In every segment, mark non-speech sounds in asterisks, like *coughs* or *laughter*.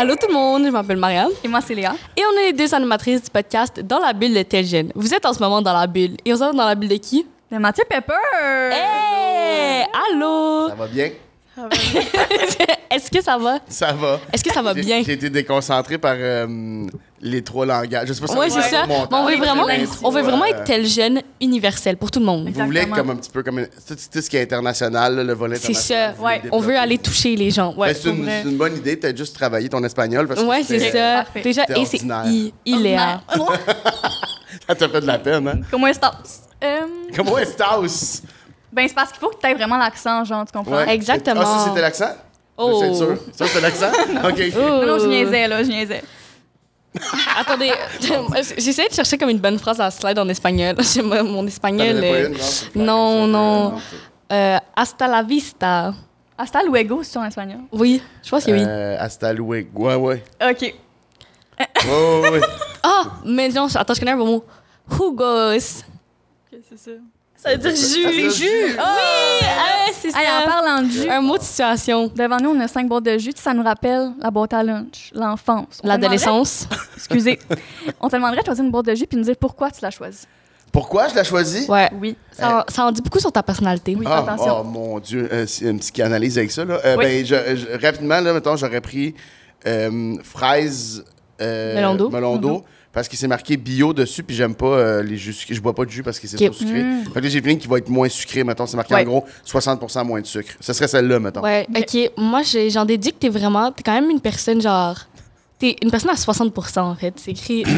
Allô tout le monde, je m'appelle Marianne. Et moi, c'est Léa. Et on est les deux animatrices du podcast Dans la bulle de tel jeune. Vous êtes en ce moment dans la bulle. Et on va dans la bulle de qui? De Mathieu Pepper. Hey! Allô? Ça va bien? *laughs* Est-ce que ça va? Ça va. Est-ce que ça va bien? J'ai été déconcentré par euh, les trois langages. Je sais pas si va c'est ça. Mais on veut vraiment, on veut vraiment être tel jeune universel pour tout le monde. Vous voulez être comme un petit peu comme une- tout, tout ce qui est international, là, le volet C'est international. ça. Ouais. On veut aller toucher les gens. Ouais, c'est une, bonne idée, peut-être juste travailler ton espagnol. Parce que Ouais, c'est ça. Parfait. Déjà, et c'est ordinaire. I- Iléa. *laughs* Ça t'a fait de la peine, hein? Comment est-ce Comment est-ce que Ben, c'est parce qu'il faut que tu aies vraiment l'accent, genre, tu comprends? Ouais. Exactement. Ah, ça, c'était l'accent? Oh. C'est sûr. Ça, c'était l'accent? *laughs* OK. Non, non, je Oh. niaisais, là, je niaisais. *laughs* Attendez, *laughs* j'essaie de chercher comme une bonne phrase à slide en espagnol. J'ai- Mon espagnol. une, non? Non, euh, hasta la vista. Hasta luego, c'est en espagnol. Oui, je pense que oui. Euh, hasta luego. Ouais, ouais. OK. Ouais, ouais, ouais. Ah, mais non, attends, je connais un bon mot. Jugos. c'est ça. Ça veut dire Ah, jus. jus. Oui, ah, c'est Hey, en ça. parlant de jus, Un mot de situation. devant nous, on a cinq boîtes de jus. Ça nous rappelle la boîte à lunch, l'enfance. L'adolescence. Excusez. on te demanderait de choisir une boîte de jus puis nous dire pourquoi tu l'as choisie. Pourquoi je l'ai choisi? Ouais. Oui. Ça, en- ça en dit beaucoup sur ta personnalité. Oui, Ah, attention. oh mon Dieu, euh, c'est une petite analyse avec ça. Là. Euh, Oui. ben, je- je- rapidement, là, mettons, j'aurais pris euh, fraise euh, Melondo. Parce que c'est marqué bio dessus, puis j'aime pas euh, les jus sucrés. Je bois pas de jus parce que c'est trop sucré. Mm. Fait que là, j'ai une qui va être moins sucrée, mettons. C'est marqué Ouais. en gros 60 moins de sucre. Ce serait celle-là, mettons. Ouais, ok. Moi, j'en déduis que t'es vraiment. T'es quand même une personne genre. T'es une personne à 60% en fait. C'est écrit. *laughs*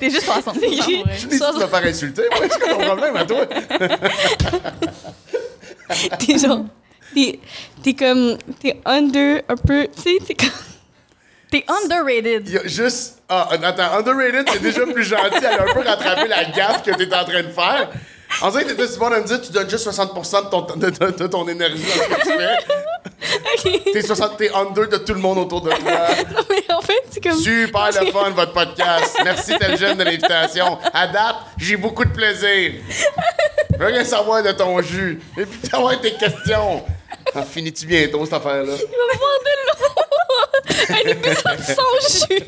T'es juste 60 C'est écrit Tu vas faire insulter, moi, c'est ton problème à toi? T'es genre. T'es t'es comme. T'es under un peu. Tu sais, t'es comme. T'es underrated. Y a juste. Ah, attends, underrated, c'est déjà plus gentil. Elle a un peu rattrapé la gaffe que t'es en train de faire. En vrai, t'étais si bon de me dire tu donnes juste 60 de ton, de, de- de ton énergie dans ce que tu fais. T'es 60, t'es under de tout le monde autour de toi. *laughs* Non, mais en fait, c'est comme. Super le fun, votre podcast. Merci, tel jeune, de l'invitation. À date, j'ai beaucoup de plaisir. Je veux rien savoir de ton jus. Et puis, savoir tes questions. Finis-tu bientôt, cette affaire-là? Il va boire de l'eau! Un épisode sans jus!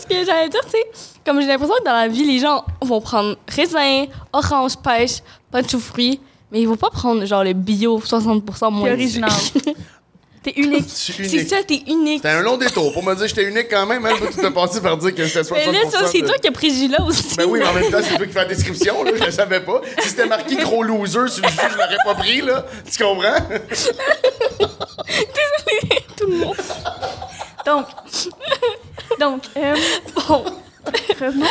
Ce que j'allais dire, tu sais, comme j'ai l'impression que dans la vie, les gens vont prendre raisin, orange, pêche, punch aux fruits, mais ils vont pas prendre genre le bio 60% moins. Original. *laughs* *laughs* T'es unique. *laughs* C'est ça, t'es unique. C'était un long détour pour me dire que j'étais unique quand même. Hein, tu t'es passé par dire que j'étais 60 Mais là, ça, c'est de- toi qui as pris jus-là aussi. Ben oui, mais en même temps, c'est toi qui fais la description, là, je le savais pas. Si c'était marqué gros loser sur le jus, je l'aurais pas pris, là. Tu comprends? *laughs* Désolée, tout le monde. Donc, *laughs* donc euh, Bon, revenons.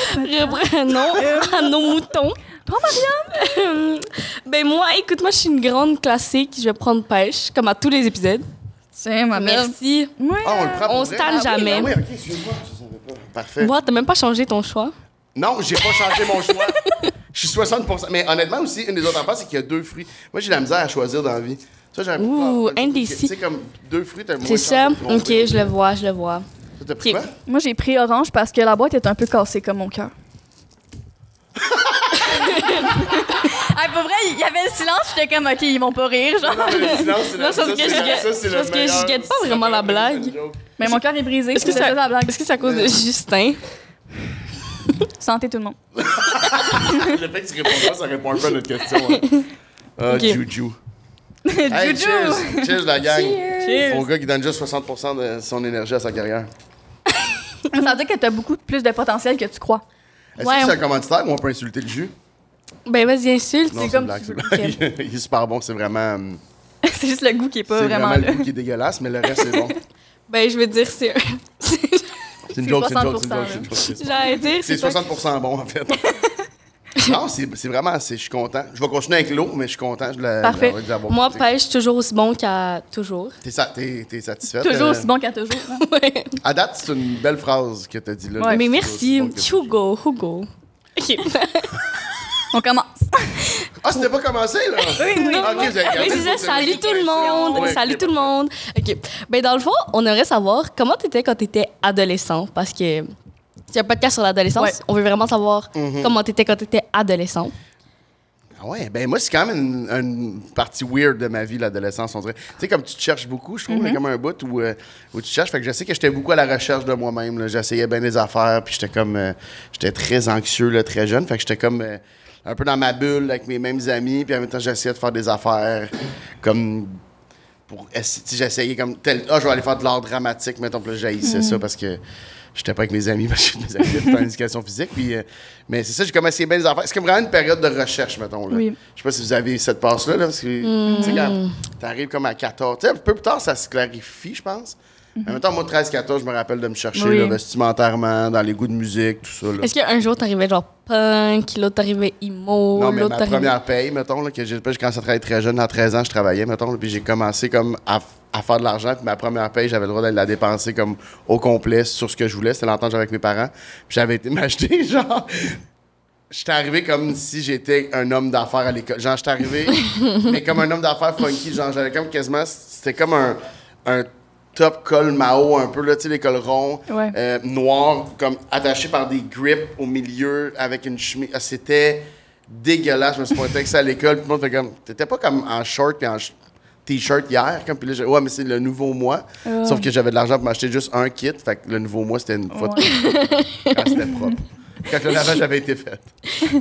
reprenons à nos moutons. Toi, Marianne? ben moi, écoute, moi, je suis une grande classique. Je vais prendre pêche, comme à tous les épisodes. Tiens, ma belle. Merci. Ouais. Ah, on le prend pour On vrai? se tanne Ah oui, jamais. ah oui, ok, excuse-moi, je savais pas. Parfait. Moi, t'as même pas changé ton choix? Non, j'ai pas changé mon choix. Je suis 60% Mais honnêtement aussi, une des autres affaires, c'est qu'il y a deux fruits. Moi, j'ai la misère à choisir dans la vie. Ça, j'aurais pu Ouh, prendre- indécis. Tu sais, comme deux fruits, t'as moins C'est de ça? chances de te Ok, tromper. je le vois, je le vois. Ça, T'as pris Ok. quoi? Moi, j'ai pris orange parce que la boîte est un peu cassée comme mon cœur. *laughs* ah, pour vrai, il y avait le silence, j'étais comme, OK, ils vont pas rire, genre. Non, mais le silence, c'est la- ça, que je guette- ça, que je pas vraiment la la blague. Mais mon cœur est brisé. Est-ce que, c'était ça- la blague. est-ce que c'est à cause de Justin? *laughs* Santé tout le monde. *laughs* Le fait que tu réponds pas, ça répond un peu à notre question. hein. Ah. Juju. *laughs* Hey, Juju! cheers! Cheers, la gang! Cheers. Au gars qui donne juste 60% de son énergie à sa carrière. Ça veut dire que t'as beaucoup plus de potentiel que tu crois. Est-ce Ouais. que c'est un commanditaire ou on peut insulter le jus? Ben, vas-y, insulte. C'est c'est comme blague, tu c'est veux. *laughs* Il est super bon, c'est vraiment... hum, *laughs* c'est juste le goût qui est pas C'est vraiment, là. le goût qui est dégueulasse, mais le reste, c'est bon. *laughs* Ben, je veux dire, c'est. C'est une C'est joke, c'est une joke, 60%, c'est une joke, c'est c'est. J'allais dire, C'est c'est. pas- 60 bon, en fait. non, c'est c'est vraiment... c'est- Je suis content. Je vais continuer avec l'eau, mais je suis content la- Parfait. Moi, pêche toujours aussi bon qu'à toujours. T'es t'es satisfaite? Toujours euh, aussi bon qu'à toujours. hein. Ouais. À date, c'est une belle phrase que t'as dit là. Ouais. Mais C'est merci, bon. Hugo, Hugo. OK. On commence. *laughs* Ah, c'était pas commencé, là? Oui, oui. Ok, vous avez gardé Oui, c'est ça. Salut tout le monde. Ouais, Salut tout le monde. OK. Ben, dans le fond, on aimerait savoir comment t'étais quand t'étais adolescent. Parce que c'est un podcast sur l'adolescence. Ouais. On veut vraiment savoir Mhm. comment t'étais quand t'étais adolescent. Ah ouais, ben moi, c'est quand même une, une partie weird de ma vie, l'adolescence, on dirait. Tu sais, comme tu te cherches beaucoup, je trouve, là, comme un bout où, euh, où tu te cherches. Fait que je sais que j'étais beaucoup à la recherche de moi-même. là. J'essayais bien des affaires, puis j'étais comme... euh, j'étais très anxieux, là, très jeune. Fait que j'étais comme euh, un peu dans ma bulle avec mes mêmes amis, puis en même temps, j'essayais de faire des affaires comme... Pour tu sais, j'essayais comme tel... Ah, je vais aller faire de l'art dramatique, mettons, puis là, j'haïssais ça parce que... J'étais pas avec mes amis *laughs* parce que mes amis étaient en éducation physique. Puis, euh, mais c'est ça, j'ai commencé bien des affaires. C'est comme vraiment une période de recherche, mettons. Là. Oui. Je sais pas si vous avez cette passe-là. Là, parce que, tu sais, quand t'arrives comme à 14. Tu sais, un peu plus tard, ça se clarifie, je pense. Temps, moi, 13-14, je me rappelle de me chercher Oui. là, vestimentairement, dans les goûts de musique, tout ça. Là. Est-ce qu'un jour, t'arrivais genre punk, l'autre t'arrivait emo, Non, mais ma première paye, mettons, là, que j'ai commencé à travailler très jeune, à 13 ans, je travaillais, mettons, là, puis j'ai commencé comme à, à faire de l'argent, puis ma première paye, j'avais le droit de la dépenser comme au complet sur ce que je voulais. C'était l'entente avec mes parents. Puis j'avais été *laughs* m'acheter, genre. J'étais arrivé comme si j'étais un homme d'affaires à l'école. Genre, j'étais arrivé, *laughs* mais comme un homme d'affaires funky. Genre, j'avais comme quasiment. C'était comme un, un top col Mao, un peu, là, tu sais, les cols ronds, Ouais. euh, noirs, comme attaché par des grips au milieu avec une chemise. Ah, C'était dégueulasse. Je me suis pointé avec ça à l'école. Puis tout le monde fait comme. T'étais pas comme en short puis en t-shirt hier. Comme, puis là, j'ai- ouais, mais c'est le nouveau mois. Sauf que j'avais de l'argent pour m'acheter juste un kit. Fait que le nouveau mois, c'était une fois de quand c'était propre. Quand le lavage avait été fait.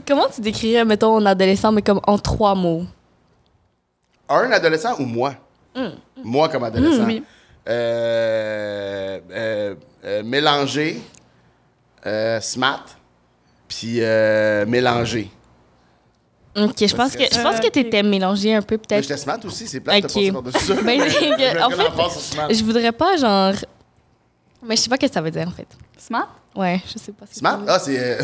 Comment tu décrirais, mettons, un adolescent, mais comme en trois mots? Un adolescent ou moi? Moi comme adolescent. Mm, oui. Euh, euh, euh, mélangé, euh, smart, puis euh, mélangé. Ok, je pense que, je pense que t'étais mélangé un peu, Mais peut-être. J'étais smart aussi, c'est plate de Ok. passer par-dessus ça. *laughs* Ben, en fait. Je voudrais pas, genre. Mais je sais pas ce que ça veut dire, en fait. Smart? Ouais, je sais pas. ce Smart? Ah, c'est. euh,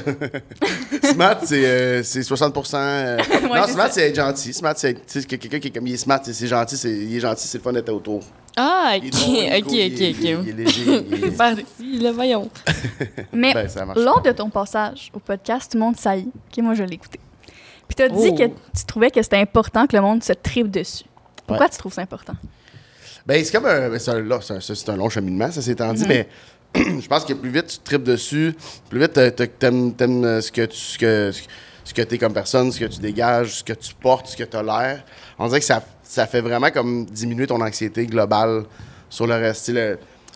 *laughs* smart, c'est euh, c'est 60% euh, *laughs* Non, c'est smart, c'est être gentil. Smart, c'est tu quelqu'un qui est comme il est smart, c'est- gentil, c'est- il est gentil, c'est le fun d'être autour. Ah, Il est ok, drôle, il est ok, il est- ok, il est- Il est ok. léger. il est- *laughs* Parti, là, voyons. Mais Ben, lors de ton passage au podcast, tout le monde saillit. OK, moi, je l'ai écouté. Puis t'as dit Oh. que tu trouvais que c'était important que le monde se tripe dessus. Pourquoi tu trouves ça important? Ben, c'est comme un. ben, C'est un, là, c'est un- c'est un long cheminement, ça s'est dit, mais *clears throat* je pense que plus vite tu tripes dessus, plus vite t'a- t'aimes t'aimes, euh, ce que tu ce que, ce que comme personne, ce que tu dégages, ce que tu portes, ce que tu as l'air. On dirait que ça, fait vraiment comme diminuer ton anxiété globale sur le reste.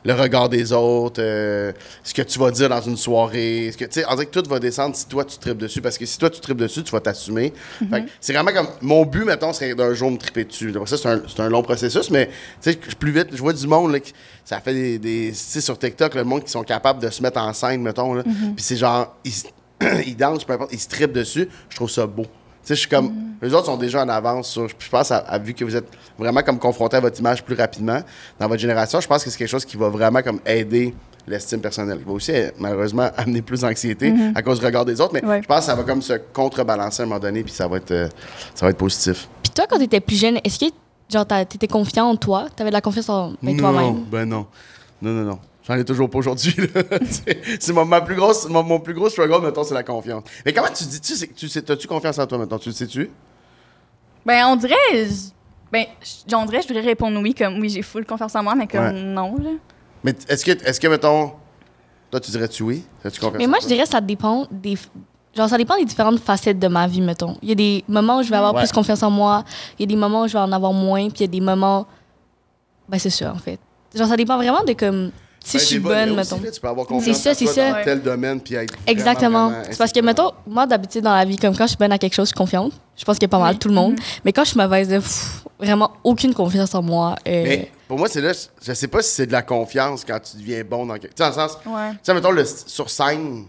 Le regard des autres, euh, ce que tu vas dire dans une soirée. Ce que, dirait que tout va descendre si toi tu tripes dessus. Parce que si toi tu tripes dessus, tu vas t'assumer. Fait que C'est vraiment comme. Mon but, mettons, serait d'un jour me triper dessus. Après ça, c'est un, un long processus, mais tu sais, plus vite, je vois du monde, là, qui- ça fait des. des tu sais, sur TikTok, le monde qui sont capables de se mettre en scène, mettons. là. Puis c'est genre. Ils, *clears throat* ils dansent, peu importe, ils se trippent dessus. Je trouve ça beau. Tu sais, je suis comme. Les autres sont déjà en avance sur. Je pense, à, à- vu que vous êtes vraiment comme confronté à votre image plus rapidement dans votre génération, je pense que c'est quelque chose qui va vraiment comme aider l'estime personnelle. Il va aussi, euh, malheureusement, *laughs* amener plus d'anxiété à cause du regard des autres, mais Ouais. je pense que ça va comme se contrebalancer à un moment donné, puis ça va être, euh, ça va être positif. Puis toi, quand t'étais plus jeune, est-ce que, genre, t'as- t'étais confiant en toi? T'avais de la confiance en ben, toi-même? ben non. Non, non, non. J'en ai toujours pas aujourd'hui. *laughs* c'est mon, ma plus grosse, mon, mon plus gros struggle, mettons, c'est la confiance. Mais comment tu dis, tu sais, tu sais, as-tu confiance en toi, mettons, tu le sais-tu? Ben, on dirait. je- Ben, je- on dirait, je voudrais répondre oui, comme oui, j'ai full confiance en moi, mais comme Ouais. non, là. Mais est-ce que, est-ce que, mettons, toi, tu dirais-tu oui? As-tu confiance Mais en moi, toi? je dirais que ça dépend des. Genre, ça dépend des différentes facettes de ma vie, mettons. Il y a des moments où je vais avoir Ouais. plus confiance en moi, il y a des moments où je vais en avoir moins, puis il y a des moments. Ben, c'est ça, en fait. Genre, ça dépend vraiment de comme. Si Ben, je suis bonne, mettons. là, tu peux avoir confiance C'est ça, en c'est toi ça. dans tel domaine, puis être Exactement. C'est parce que, mettons, moi, d'habitude, dans la vie, comme quand je suis bonne à quelque chose, je suis confiante. Je pense qu'il y a pas mal Oui. tout le monde. Mais quand je suis mauvaise, vraiment aucune confiance en moi. euh, Mais pour moi, c'est là, je- sais pas si c'est de la confiance quand tu deviens bon dans quelque... Tu sais, dans le sens, Ouais. tu sais, mettons, le, sur scène,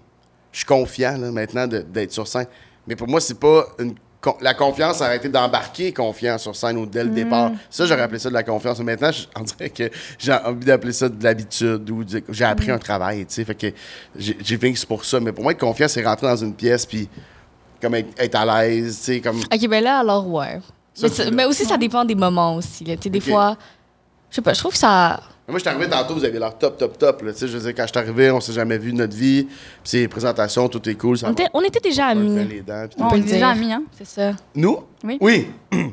je suis confiant, là, maintenant, de- d'être sur scène. Mais pour moi, c'est pas une... con- La confiance, ça aurait été d'embarquer confiant sur scène ou dès le départ. Ça, j'aurais appelé ça de la confiance. Mais maintenant, je- on dirait que j'ai envie d'appeler ça de l'habitude ou de- j'ai appris un travail, tu sais. Fait que j'ai que c'est pour ça. Mais pour moi, être confiant, c'est rentrer dans une pièce puis comme être, être à l'aise, tu sais, comme... Ok, ben là, alors, ouais. Ça, mais, aussi, ça dépend des moments aussi. Là. Tu sais, Des fois, je sais pas, je trouve que ça. Moi, je suis arrivé tantôt, vous avez l'air top, top, top. Là. Tu sais, Je veux dire, quand je suis arrivé, on s'est jamais vu de notre vie. Puis c'est les présentations, tout est cool. Ça On était, on était déjà On amis. les dents. On le déjà amis, hein? C'est ça. Nous? Oui. Oui. *clears throat*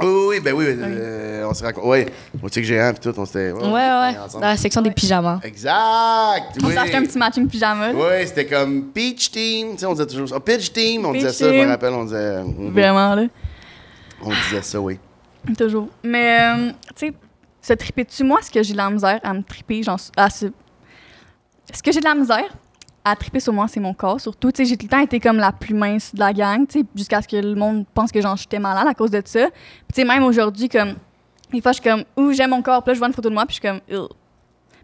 Oui, oui, oui, ben oui, euh, on s'est rencontrés. Oui, au tic géant, puis tout, on s'était. Ouais, ouais. Dans la section des pyjamas. Exact! On oui. s'est acheté un petit matching pyjama. Oui, c'était comme Peach Team, tu sais, on disait toujours ça. Oh, Peach Team, on Peach disait ça, je me rappelle, on disait. mhm, Vraiment, là. On disait ça, oui. Toujours. Mais, euh, tu sais, se triper dessus, moi, est-ce que j'ai de la misère à me triper, genre, à se... Est-ce que j'ai de la misère à triper sur moi, c'est mon corps, surtout. Tu sais, j'ai tout le temps été comme la plus mince de la gang, tu sais, jusqu'à ce que le monde pense que, genre, j'étais malade à cause de ça. Puis, tu sais, même aujourd'hui, comme, des fois, je suis comme, ouh, j'aime mon corps, puis là, je vois une photo de moi, puis je suis comme, Ugh.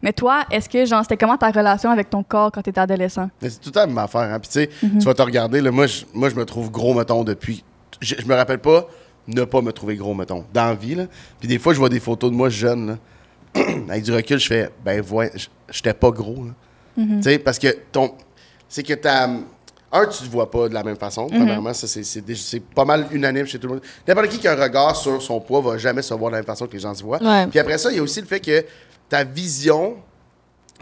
Mais toi, est-ce que, genre, c'était comment ta relation avec ton corps quand t'étais adolescent? C'est tout la même affaire. Hein. Puis, tu sais, Mhm. tu vas te regarder, là, moi, je, moi, je me trouve gros, mettons, depuis. Je, je me rappelle pas ne pas me trouver gros, mettons, dans la vie, là. Puis, des fois, je vois des photos de moi jeune, là. *clears throat* Avec du recul, je fais, ben, ouais, j'étais pas gros, là. Mhm. Tu sais, parce que ton. C'est que t'as. Un, tu te vois pas de la même façon. Mhm. Premièrement, ça, c'est, pas mal unanime chez tout le monde. N'importe qui qui a un regard sur son poids va jamais se voir de la même façon que les gens se voient. Ouais. Puis après ça, il y a aussi le fait que ta vision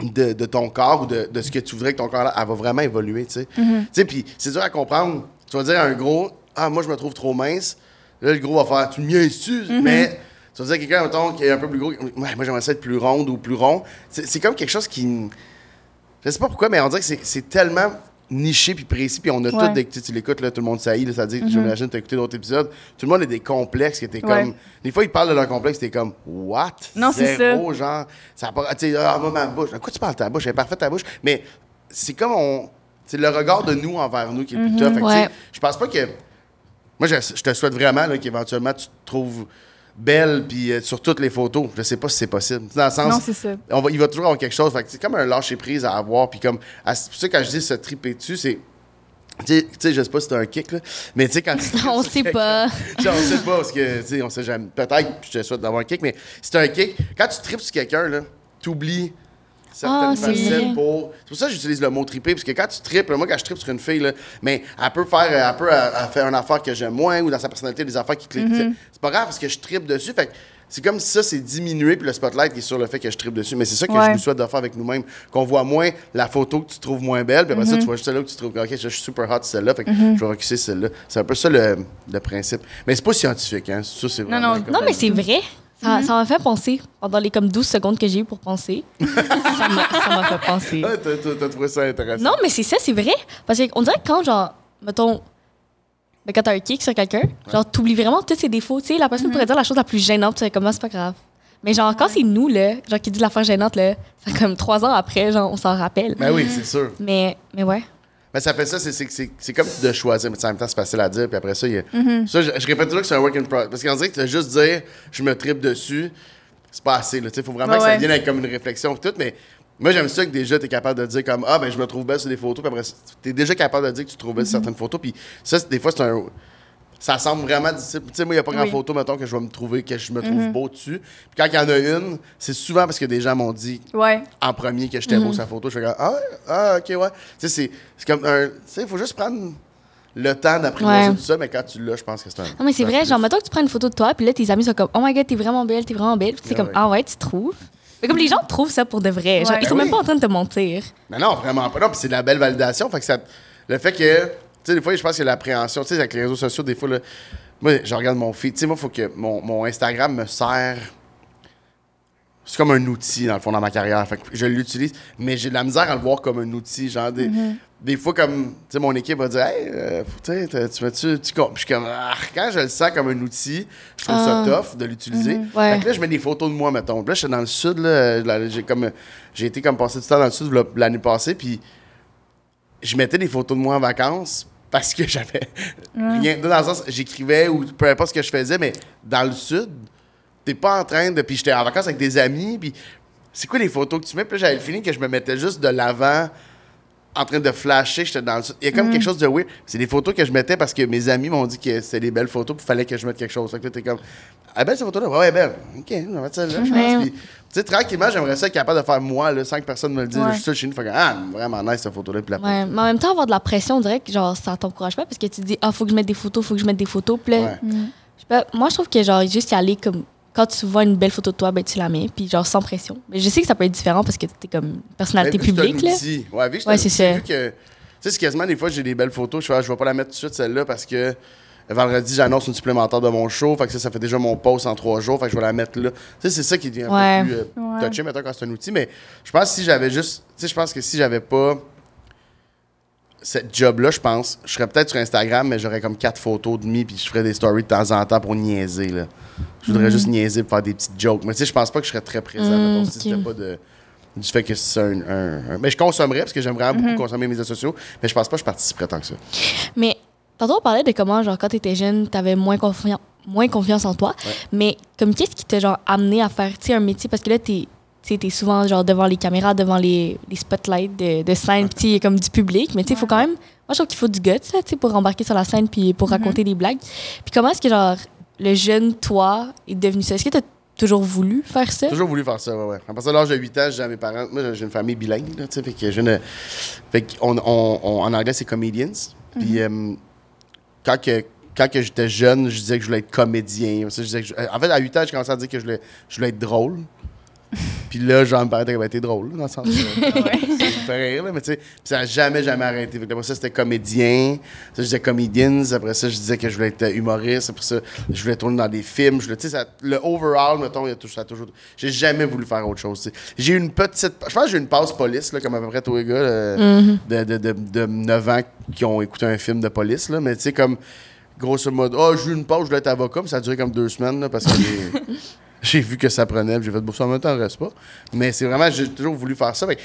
de, de ton corps ou de, de ce que tu voudrais que ton corps elle va vraiment évoluer, tu sais. Mhm. Tu sais, puis c'est dur à comprendre. Tu vas dire à un gros, ah, moi, je me trouve trop mince. Là, le gros va faire, tu me niaises-tu? Mhm. Mais tu vas dire à quelqu'un, mettons, qui est un peu plus gros, ouais, moi, j'aimerais ça être plus ronde ou plus rond. C'est, comme quelque chose qui. Je sais pas pourquoi, mais on dirait que c'est, tellement niché puis précis, puis on a Ouais. Tout des, tu sais, tu l'écoutes, là, tout le monde saillit, là, c'est-à-dire, j'imagine, t'as écouté d'autres épisodes, tout le monde a des complexes, que t'es Ouais. comme, des fois, ils parlent de leur complexe, t'es comme, what? Non, c'est Zéro, genre, ça a pas, tu sais, ah, ma bouche, de quoi tu parles ta bouche, elle est parfaite ta bouche, mais c'est comme on, c'est le regard de nous envers nous qui est le plus tough, que, tu sais, Ouais. je pense pas que, moi, je, je te souhaite vraiment, qu'éventuellement, tu te trouves belle, puis euh, sur toutes les photos, je sais pas si c'est possible, dans le sens, Non, c'est ça. on va, il va toujours avoir quelque chose. C'est comme un lâcher prise à avoir. Puis comme, c'est pour ça quand je dis se triper dessus, c'est. Tu sais- je sais pas si c'est un kick, là. Mais tu sais, quand *laughs* On sait pas. *laughs* Genre, on sait pas, parce que, tu sais, on sait jamais. Peut-être, je te souhaite d'avoir un kick, mais c'est un kick. Quand tu tripes sur quelqu'un, là, t'oublies certaines Ah, c'est facettes pour. C'est pour ça que j'utilise le mot triper, parce que quand tu tripes, moi, quand je tripe sur une fille, là, mais elle peut faire, elle peut elle faire une affaire que j'aime moins ou dans sa personnalité, des affaires qui cliquent. Mm-hmm. C'est pas grave parce que je tripe dessus. Fait que c'est comme si ça, c'est diminué, puis le spotlight est sur le fait que je tripe dessus. Mais c'est ça que je nous souhaite de faire avec nous-mêmes, qu'on voit moins la photo que tu trouves moins belle, puis après Mm-hmm. ça, tu vois juste celle-là que tu trouves, OK, je suis super hot, celle-là, fait que je vais recuser celle-là. C'est un peu ça le, le principe. Mais c'est pas scientifique, hein. Ça, c'est non. comme- Non, mais c'est vrai. Ça ça m'a fait penser. Pendant les comme 12 secondes que j'ai eu pour penser, *laughs* ça m'a ça fait penser. Ah, t'as, trouvé ça intéressant. Non, mais c'est ça, c'est vrai. Parce qu'on dirait que quand, genre, mettons, ben, quand t'as un kick sur quelqu'un, genre, t'oublies vraiment tous ses défauts. Tu sais, la personne pourrait dire la chose la plus gênante, tu sais, comme, Ah, c'est pas grave. Mais genre, quand c'est nous, là, genre, qui dit l'affaire gênante, là, c'est comme trois ans après, genre, on s'en rappelle. Ben oui, c'est sûr. Mais, mais ouais. Mais ça fait ça, c'est, comme de choisir, mais en même temps, c'est facile à dire, puis après ça, il y a... Mm-hmm. Ça, je, je répète toujours que c'est un work in progress. Parce qu'on dirait que juste dire, je me tripe dessus, c'est pas assez, là. Tu sais, faut vraiment Ouais, que ça vienne avec comme une réflexion, puis tout, mais moi, j'aime ça que déjà, t'es capable de dire comme, ah, ben, je me trouve belle sur des photos, puis après, ça, t'es déjà capable de dire que tu te trouves belle Mm-hmm. sur certaines photos, puis ça, des fois, c'est un. Ça semble vraiment difficile. Tu sais, moi, il n'y a pas grand Oui. Photo, mettons, que je vais me trouver, que je me trouve beau dessus. Puis quand il y en a une, c'est souvent parce que des gens m'ont dit, Ouais. en premier que j'étais beau sur la photo. Je fais comme, ah, ah, ok, ouais. Tu sais, c'est, c'est comme un. Tu sais, il faut juste prendre le temps Ouais. tout ça, mais quand tu l'as, je pense que c'est un. Non, mais c'est vrai, plus. genre, mettons que tu prends une photo de toi, puis là, tes amis sont comme, oh my god, t'es vraiment belle, t'es vraiment belle. Puis c'est Ah comme, ouais. ah ouais, tu trouves. Mais comme les gens trouvent ça pour de vrai. Genre, Ouais. ils sont Ben même pas en train de te mentir. Mais non, vraiment pas. Non, puis c'est de la belle validation. Fait que ça. Le fait que. Tu sais, des fois, je pense que l'appréhension. Tu sais, avec les réseaux sociaux, des fois, là, moi, je regarde mon feed. Tu sais, moi, il faut que mon, mon Instagram me sert. C'est comme un outil, dans le fond, dans ma carrière. Fait que je l'utilise, mais j'ai de la misère à le voir comme un outil. Genre, des, des fois, comme, tu sais, mon équipe va dire, hey, euh, tu mets-tu, tu comptes. Puis je suis comme, ah, quand je le sens comme un outil, je trouve ça Ah. tough de l'utiliser. Ouais. Fait que là, je mets des photos de moi, mettons. Là, je suis dans le sud, là, là, j'ai comme, j'ai été comme passer du temps dans le sud l'année passée, puis je mettais des photos de moi en vacances parce que j'avais rien. Dans le sens, j'écrivais ou peu importe ce que je faisais, mais dans le sud, t'es pas en train de. Puis j'étais en vacances avec des amis, puis c'est quoi les photos que tu mets? Puis j'avais le feeling que je me mettais juste de l'avant en train de flasher, j'étais dans le sud. Il y a comme quelque chose de weird. C'est des photos que je mettais parce que mes amis m'ont dit que c'était des belles photos, puis il fallait que je mette quelque chose. Là, t'es comme, ah, belle cette photo-là? Ouais, ouais, belle. Ok, je vais mettre celle-là, je Ouais. pense. Puis, tu sais, tranquillement, j'aimerais ça être capable de faire moi, là, sans que personne me le dise. Ouais. Je suis seul chez nous, fait que, ah, vraiment nice cette photo-là. Puis la Ouais, mais en même temps, avoir de la pression, on dirait que genre, ça t'encourage pas parce que tu te dis, ah, faut que je mette des photos, faut que je mette des photos. Puis là, Ouais. je sais pas, moi, je trouve que genre, juste y aller comme. Quand tu vois une belle photo de toi, ben, tu la mets, puis genre, sans pression. Mais je sais que ça peut être différent parce que t'es comme personnalité publique, là. Ouais, vu que Ouais, c'est ça. Tu sais, c'est quasiment des fois, j'ai des belles photos, je fais, ah, je vais pas la mettre tout de suite, celle-là, parce que vendredi, j'annonce une supplémentaire de mon show. Fait que ça, ça fait déjà mon post en trois jours. Fait que je vais la mettre là. Tu sais, c'est ça qui devient un Ouais. peu plus euh, touché, quand c'est un outil. Mais je pense que si j'avais juste. Tu sais, je pense que si j'avais pas cette job-là, je pense, je serais peut-être sur Instagram, mais j'aurais comme quatre photos de mi, puis je ferais des stories de temps en temps pour niaiser, là. Je Mm. voudrais juste niaiser pour faire des petites jokes. Mais tu sais, je pense pas que je serais très présent, Mm, mettons, si ok. c'était pas de du fait que c'est un, un- un- Mais je consommerais, parce que j'aime vraiment beaucoup consommer mes réseaux sociaux, mais je pense pas que je participerais tant que ça. Mais tantôt, on parlait de comment, genre, quand t'étais jeune, t'avais moins, confian- moins confiance en toi. Ouais. Mais comme, qu'est-ce qui t'a, genre, amené à faire, un métier? Parce que là, t'es tu t'es souvent, genre, devant les caméras, devant les, les spotlights de, de scène, puis tu comme du public. Mais tu sais, il faut quand même... Moi, je trouve qu'il faut du guts, tu sais, pour embarquer sur la scène puis pour raconter des blagues. Puis comment est-ce que, genre, le jeune toi est devenu ça? Est-ce que t'as toujours voulu faire ça? toujours voulu faire ça, ouais, ouais. À partir de l'âge de 8 ans, j'ai mes parents, moi j'ai une famille bilingue, là, tu sais, fait que je ne. Fait qu'on, on, on- en anglais, c'est comedians. Puis euh, quand, que, quand j'étais jeune, je disais que je voulais être comédien. Ça, je disais que je- en fait, à 8 ans, j'ai commencé à dire que je voulais, je voulais être drôle. Puis là, genre, me que ben, t'es drôle, là, dans le sens. *laughs* ça me fait rire, là, mais tu sais, ça n'a jamais, jamais arrêté. Après ça, c'était comédien. Ça, je disais comedians. Après ça, je disais que je voulais être humoriste. Après ça, je voulais tourner dans des films. Je voulais, tu sais, ça- le overall, mettons, il y a tout, ça a toujours. J'ai jamais voulu faire autre chose. J'ai eu une petite. Je pense que j'ai eu une passe police, là, comme à peu près tous les gars euh, de, de, de, de 9 ans qui ont écouté un film de police, là. Mais tu sais, comme, grosso modo, oh, j'ai eu une pause, je voulais être avocat, mais ça a duré comme deux semaines, là, parce que *laughs* j'ai- vu que ça prenait, j'ai fait, bon, ça en même temps, reste pas. Mais c'est vraiment, j'ai toujours voulu faire ça. Fait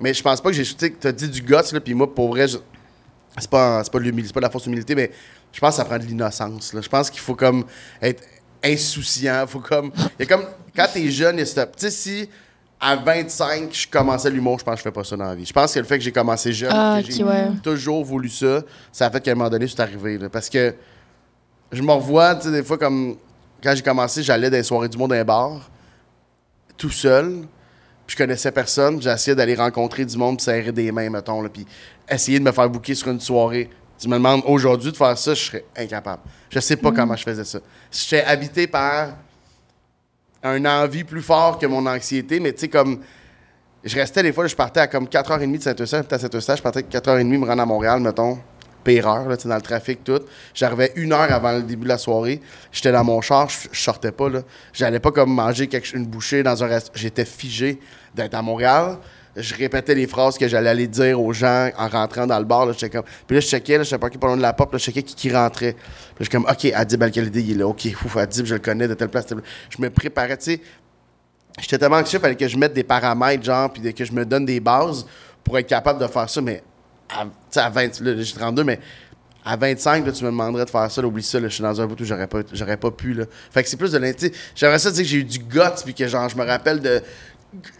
mais je pense pas que j'ai. Tu sais, t'as dit du guts, là, puis moi, pour vrai, c'est pas, c'est pas de l'humilité, c'est pas de la fausse humilité, mais je pense que ça prend de l'innocence. Je pense qu'il faut comme être insouciant. Faut comme. Il y a comme. Quand t'es jeune, a cette- Tu sais, si à 25, je commençais l'humour, je pense que je fais pas ça dans la vie. Je pense que le fait que j'ai commencé jeune, Ah, que j'ai ouais. toujours voulu ça, ça a fait qu'à un moment donné, c'est arrivé. là. Parce que je me revois, tu sais, des fois, comme. Quand j'ai commencé, j'allais dans les soirées du monde dans les bars, tout seul. Puis je connaissais personne. Essayé d'aller rencontrer du monde, puis serrer des mains, mettons, puis essayer de me faire bouquer sur une soirée. Tu me demandes aujourd'hui de faire ça, je serais incapable. Je sais pas comment je faisais ça. J'étais habité par un envie plus fort que mon anxiété, mais tu sais, comme. Je restais des fois, je partais à comme 4h30 de Saint-Eustache, à Saint-Eustache, je partais à 4h30 me rendre à Montréal, mettons, pire heure, là, dans le trafic, tout. J'arrivais une heure avant le début de la soirée, j'étais dans mon char, je, sortais pas. J'allais pas comme manger quelque, une bouchée dans un restaurant. J'étais figé d'être à Montréal. Je répétais les phrases que j'allais aller dire aux gens en rentrant dans le bar. Là, j'étais comme... Puis là, je checkais, là, je pas pas loin de la porte, je checkais qui, qui rentrait. Puis je comme, OK, Adib Al-Khalidi, il est là. OK, ouf, Adib, je le connais de telle place. Je me préparais, tu sais. J'étais tellement anxieux, il fallait que je mette des paramètres, genre, puis que je me donne des bases pour être capable de faire ça. Mais à, à 20, là, j'ai 32, mais à 25, là, tu me demanderais de faire ça, là, oublie ça, là, je suis dans un bout où j'aurais pas, j'aurais pas pu. Là. Fait que c'est plus de l'intime. J'aimerais ça dire que j'ai eu du guts, puis que genre, je me rappelle de.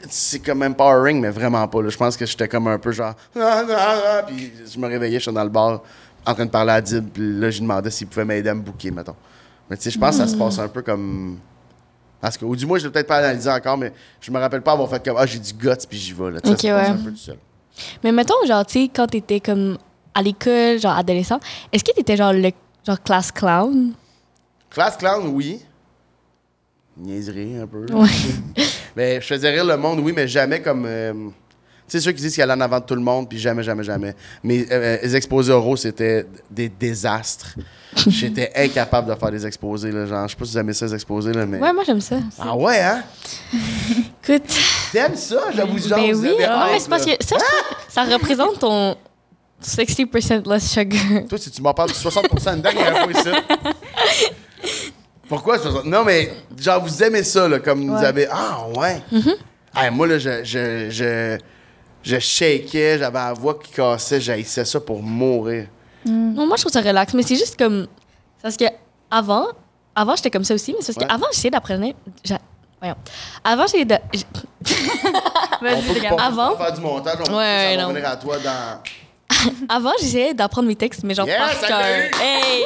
C'est comme même Powering, mais vraiment pas. là. Je pense que j'étais comme un peu genre. *laughs* Ah, ah, ah, puis je me réveillais, je suis dans le bar en train de parler à Dib, puis là, je lui demandais s'il pouvait m'aider à me booker, mettons. Mais tu sais, je pense que ça se passe un peu comme. Parce que, ou du moins, je l'ai peut-être pas analysé encore, mais je me rappelle pas avoir fait comme Ah, j'ai du guts, puis j'y vais. Là. Tu sais, Ok, ça se passe ouais. un peu tout seul. Mais mettons, genre, tu sais, quand t'étais comme à l'école, genre adolescent, est-ce que t'étais genre le genre class clown? Class clown, oui. Niaiserie un peu. Ouais. Mais je faisais rire le monde, oui, mais jamais comme. euh, sais, ceux qui disent qu'il allait en avant de tout le monde, puis jamais, jamais, jamais. Mais euh, les exposés oraux, c'était des désastres. *laughs* J'étais incapable de faire des exposés, là. Genre, je sais pas si vous aimez ça, les exposés, là, mais. Ouais, moi j'aime ça. Ah ouais, hein? *laughs* Écoute, T'aimes ça? J'avoue, genre, ben vous oui, non, mais hâte, c'est parce que ça, trouve- ça représente ton 60% less sugar. Toi, si tu m'en parles de 60% une dernière fois ici. Pourquoi 60 Non, mais genre, vous aimez ça, là, comme vous Ouais. avez. Ah, ouais. Ah, moi, là, je, je, je, je shakeais, j'avais la voix qui cassait, j'haïssais ça pour mourir. Non, moi je trouve ça relax, mais c'est juste comme. c'est Parce que avant, avant j'étais comme ça aussi, mais c'est parce Ouais. qu'avant j'essayais d'apprendre. j'a- Voyons. Avant j'essayais de. *laughs* Vas-y, peut les gars. pas- Avant- on va faire du montage, on Ouais, va revenir à toi dans. *laughs* Avant j'essayais d'apprendre mes textes, mais genre Yes, par cœur. Hey!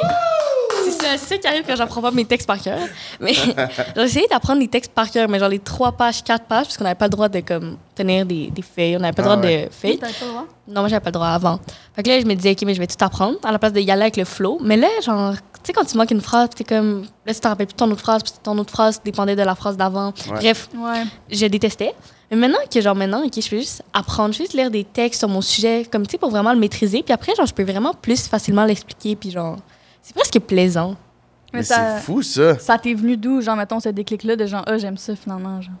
C'est ça qui arrive quand j'apprends pas mes textes par cœur. Mais *laughs* j'ai essayé d'apprendre les textes par cœur, mais genre les trois pages, quatre pages, parce qu'on n'avait pas le droit de comme, tenir des, des feuilles. On n'avait pas le Ah droit ouais. de feuilles. Pas le droit? Non, moi, j'avais pas le droit avant. Fait que là, je me disais, OK, mais je vais tout apprendre à la place d'y aller avec le flow. Mais là, genre, tu sais, quand tu manques une phrase, puis t'es comme, là, tu t'en rappelles plus de ton autre phrase, puis ton autre phrase dépendait de la phrase d'avant. Ouais. Bref, Ouais. je détestais. Mais maintenant que, genre, maintenant, OK, je peux juste apprendre, juste lire des textes sur mon sujet, comme, tu sais, pour vraiment le maîtriser. Puis après, genre, je peux vraiment plus facilement l'expliquer, puis genre, C'est presque plaisant. Mais, c'est fou, ça. ça t'est venu d'où, genre, mettons, ce déclic-là de genre, ah, j'aime ça finalement, genre?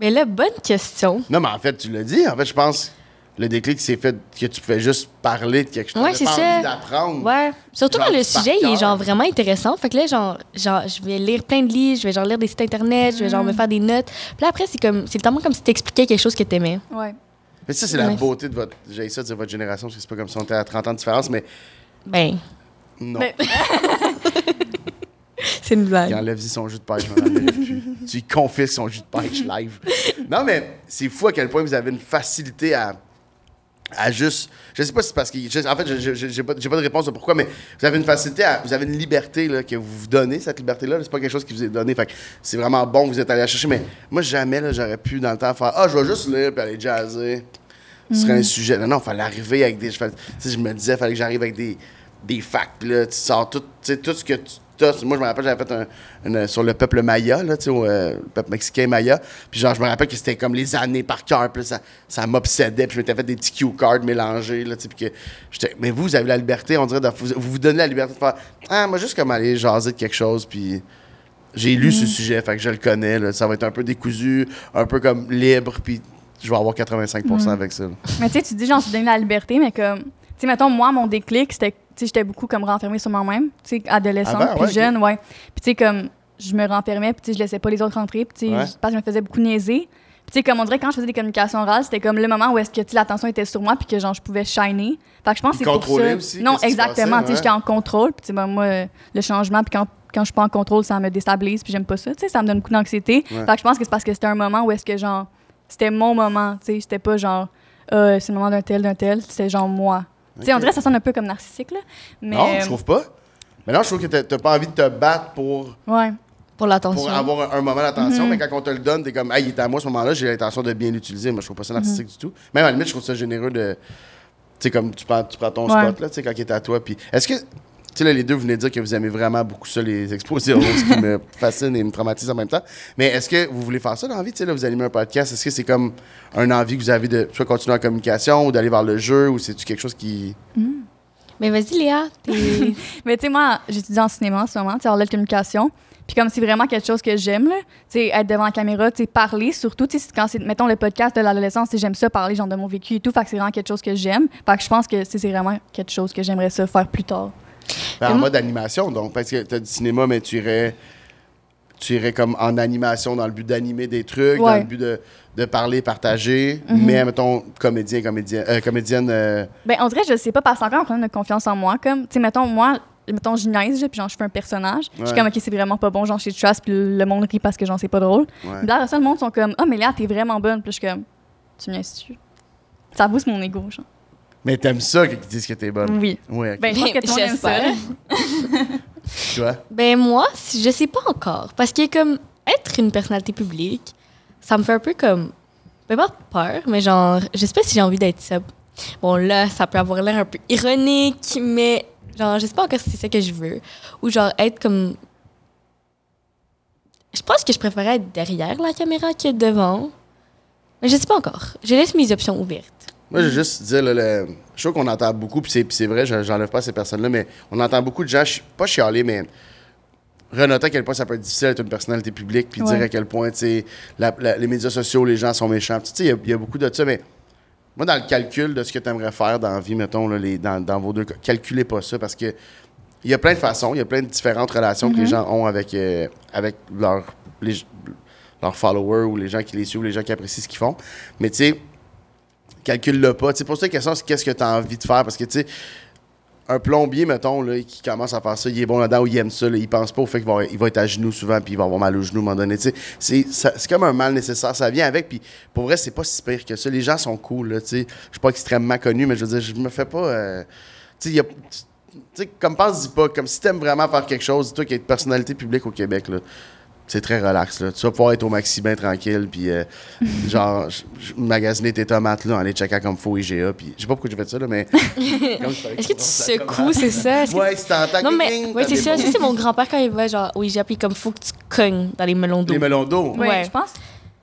Mais là, bonne question. Non, mais en fait, tu l'as dit. En fait, je pense le déclic, c'est fait que tu pouvais juste parler de quelque chose. Ouais, c'est ça. envie d'apprendre. Ouais. Surtout Genre, quand le sujet, il est genre vraiment intéressant. Fait que là, genre, genre, je vais lire plein de livres, je vais genre lire des sites internet, je vais genre me faire des notes. Puis là, après, c'est comme, c'est tellement comme si t'expliquais quelque chose que t'aimais. Ouais. Mais ça, c'est la beauté de votre. J'ai ça de votre génération, parce que c'est pas comme si on était à 30 ans de différence, mais Ben, non. Mais- *laughs* c'est une Il blague. enlève-y son jus de pêche. Tu lui confisques son jus de pêche live. Non, mais c'est fou à quel point vous avez une facilité à, à juste. Je sais pas si c'est parce que. je- en fait, j'ai pas, j'ai pas de réponse de pourquoi, mais vous avez une facilité à. Vous avez une liberté là, que vous vous donnez, cette liberté-là. C'est pas quelque chose qui vous est donné. Fait que c'est vraiment bon que vous êtes allé la chercher. Mais moi, jamais, là, j'aurais pu dans le temps faire Ah, je vais juste lire puis aller jazzer. Ce serait un sujet. Non, non, il fallait arriver avec des. Je, fallait- tu sais, je me disais, il fallait que j'arrive avec des, des facts. Là, tu sors tout, tu sais, tout ce que tu as. Moi, je me rappelle, j'avais fait un, une- sur le peuple maya, là, tu sais, au, euh, le peuple mexicain maya. Puis genre, je me rappelle que c'était comme les années par cœur. Puis ça, ça m'obsédait. Puis je m'étais fait des petits cue cards mélangés, là. Puis que j'étais. Mais vous, vous avez la liberté, on dirait, de, vous, vous donnez la liberté de faire. Ah, moi, juste comme aller jaser de quelque chose. Puis. J'ai lu ce sujet, fait que je le connais. là. Ça va être un peu décousu, un peu comme libre, puis je vais avoir 85% avec ça. là. Mais tu sais, tu dis, genre, se donner la liberté, mais comme, tu sais, mettons, moi, mon déclic, c'était, j'étais beaucoup comme renfermée sur moi-même, tu sais, adolescente, Avant, puis ouais, ok. jeune, ouais. Puis tu sais, comme, je me renfermais, puis tu sais, je laissais pas les autres rentrer, puis tu sais, Ouais. je- parce que je me faisais beaucoup niaiser. Puis tu sais, comme on dirait, quand je faisais des communications orales, c'était comme le moment où est-ce que, tu l'attention était sur moi, puis que, genre, je pouvais shiner. Fait que je pense que c'est pour ça. aussi, non, exactement, tu sais, j'étais en contrôle, puis tu sais, ben, moi, euh, le changement, puis quand, quand je suis pas en contrôle, ça me déstabilise, puis j'aime pas ça, tu sais, ça me donne beaucoup d'anxiété. Ouais. Fait que je pense que c'est parce que c'était un moment où est-ce que, genre, c'était mon moment, tu sais, c'était pas genre, euh, c'est le moment d'un tel, d'un tel, c'était genre moi. Tu sais, on dirait que ça sonne un peu comme narcissique, là. Mais, Non, je trouve pas. Mais non, je trouve que t'as- pas envie de te battre pour, Ouais. Pour l'attention. pour avoir un, un moment d'attention, Mhm. mais quand on te le donne, t'es comme, hey, il est à moi ce moment-là, j'ai l'intention de bien l'utiliser. Moi, je trouve pas ça narcissique Mhm. du tout. Même à la limite, je trouve ça généreux de. Tu sais, comme tu prends, tu prends ton Ouais. spot, là, tu sais, quand il est à toi. Puis, est-ce que. Tu sais, là, les deux, vous venez de dire que vous aimez vraiment beaucoup ça, les expositions, ce qui me *laughs* fascine et me traumatise en même temps. Mais est-ce que vous voulez faire ça dans la vie? Tu sais, là, vous animez un podcast? Est-ce que c'est comme un envie que vous avez de soit continuer en communication ou d'aller vers le jeu ou c'est-tu quelque chose qui. Mais vas-y, Léa. *laughs* Mais tu sais, moi, j'étudie en cinéma en ce moment, tu sais, en communication. Puis comme c'est vraiment quelque chose que j'aime, tu sais, être devant la caméra, tu sais, parler surtout, tu sais, quand c'est, mettons, le podcast de l'adolescence, j'aime ça parler, genre, de mon vécu et tout, fait que c'est vraiment quelque chose que j'aime. Fait que je pense que c'est vraiment quelque chose que j'aimerais ça faire plus tard. Ben, en mode animation, donc, parce que tu as du cinéma, mais tu irais, tu irais comme en animation dans le but d'animer des trucs, dans le but de, de parler, partager, Mhm. mais, mettons, comédien, comédien, euh, comédienne. euh, Ben, on dirait, je sais pas, parce que encore un problème de confiance en moi. Comme, tu sais, mettons, moi, mettons, je niaise, là, puis genre, je fais un personnage. Je Ouais. suis comme, OK, c'est vraiment pas bon, genre, chez Trash, puis le monde rit parce que, genre, c'est pas drôle. ouais. Puis là, après ça, le monde sont comme, ah, mais Léa, t'es vraiment bonne. Puis là, je suis comme, tu me niaises-tu? Ça booste mon ego, genre. Mais t'aimes ça qu'ils disent que t'es bonne. Oui. Oui, ok. Ben, je pense que tout le monde aime ça. J'espère. *laughs* Toi? Ben moi, si- je sais pas encore. Parce que comme être une personnalité publique, ça me fait un peu comme... Ben pas peur, mais genre, je sais pas si j'ai envie d'être ça. Bon là, ça peut avoir l'air un peu ironique, mais genre, je sais pas encore si c'est ça que je veux. Ou genre être comme... Je pense que je préférais être derrière la caméra que devant. Mais je sais pas encore. Je laisse mes options ouvertes. Moi, je veux juste dire, là, le- je trouve qu'on entend beaucoup, puis c'est, vrai, je- j'enlève pas ces personnes-là, mais on entend beaucoup de gens, pas chialer, mais renoter à quel point ça peut être difficile d'être une personnalité publique, puis Ouais. dire à quel point, tu les médias sociaux, les gens sont méchants. Tu sais, il y a- il y, a beaucoup de ça, mais moi, dans le calcul de ce que tu aimerais faire dans la vie, mettons, là, les, dans, dans vos deux cas, calculez pas ça, parce que il y a plein de façons, il y a plein de différentes relations que les gens ont avec, euh, avec leurs leurs followers ou les gens qui les suivent, les gens qui apprécient ce qu'ils font. Mais tu sais, calcule-le pas. Sais, pour ça, la question, c'est qu'est-ce que tu as envie de faire? Parce que, tu sais, un plombier, mettons, là, qui commence à faire ça, il est bon là-dedans ou il aime ça, il pense pas au fait qu'il va, être à genoux souvent puis il va avoir mal au genou à un moment donné. C'est, c'est comme un mal nécessaire, ça vient avec. Puis pour vrai, c'est pas si pire que ça. Les gens sont cool, là, tu sais. Je suis pas extrêmement connu, mais je veux dire, je me fais pas. euh, tu sais, comme pense-y pas, comme si t'aimes vraiment faire quelque chose, toi qui es une personnalité publique au Québec, là, c'est très relax, là. Tu vas pouvoir être au maxi bien tranquille, puis euh, *laughs* genre, magasiner tes tomates, là, aller checker comme faux IGA, puis je sais pas pourquoi j'ai fait ça, là, mais... *laughs* Est-ce que tu secoues, c'est ça? Que- Ouais, c'est en tant Non, mais que- ouais, c'est ça. c'est mon grand-père quand il va, genre, oui, j'ai appris comme faut que tu cognes dans les melons d'eau. Les melons d'eau. Oui, Ouais. je pense.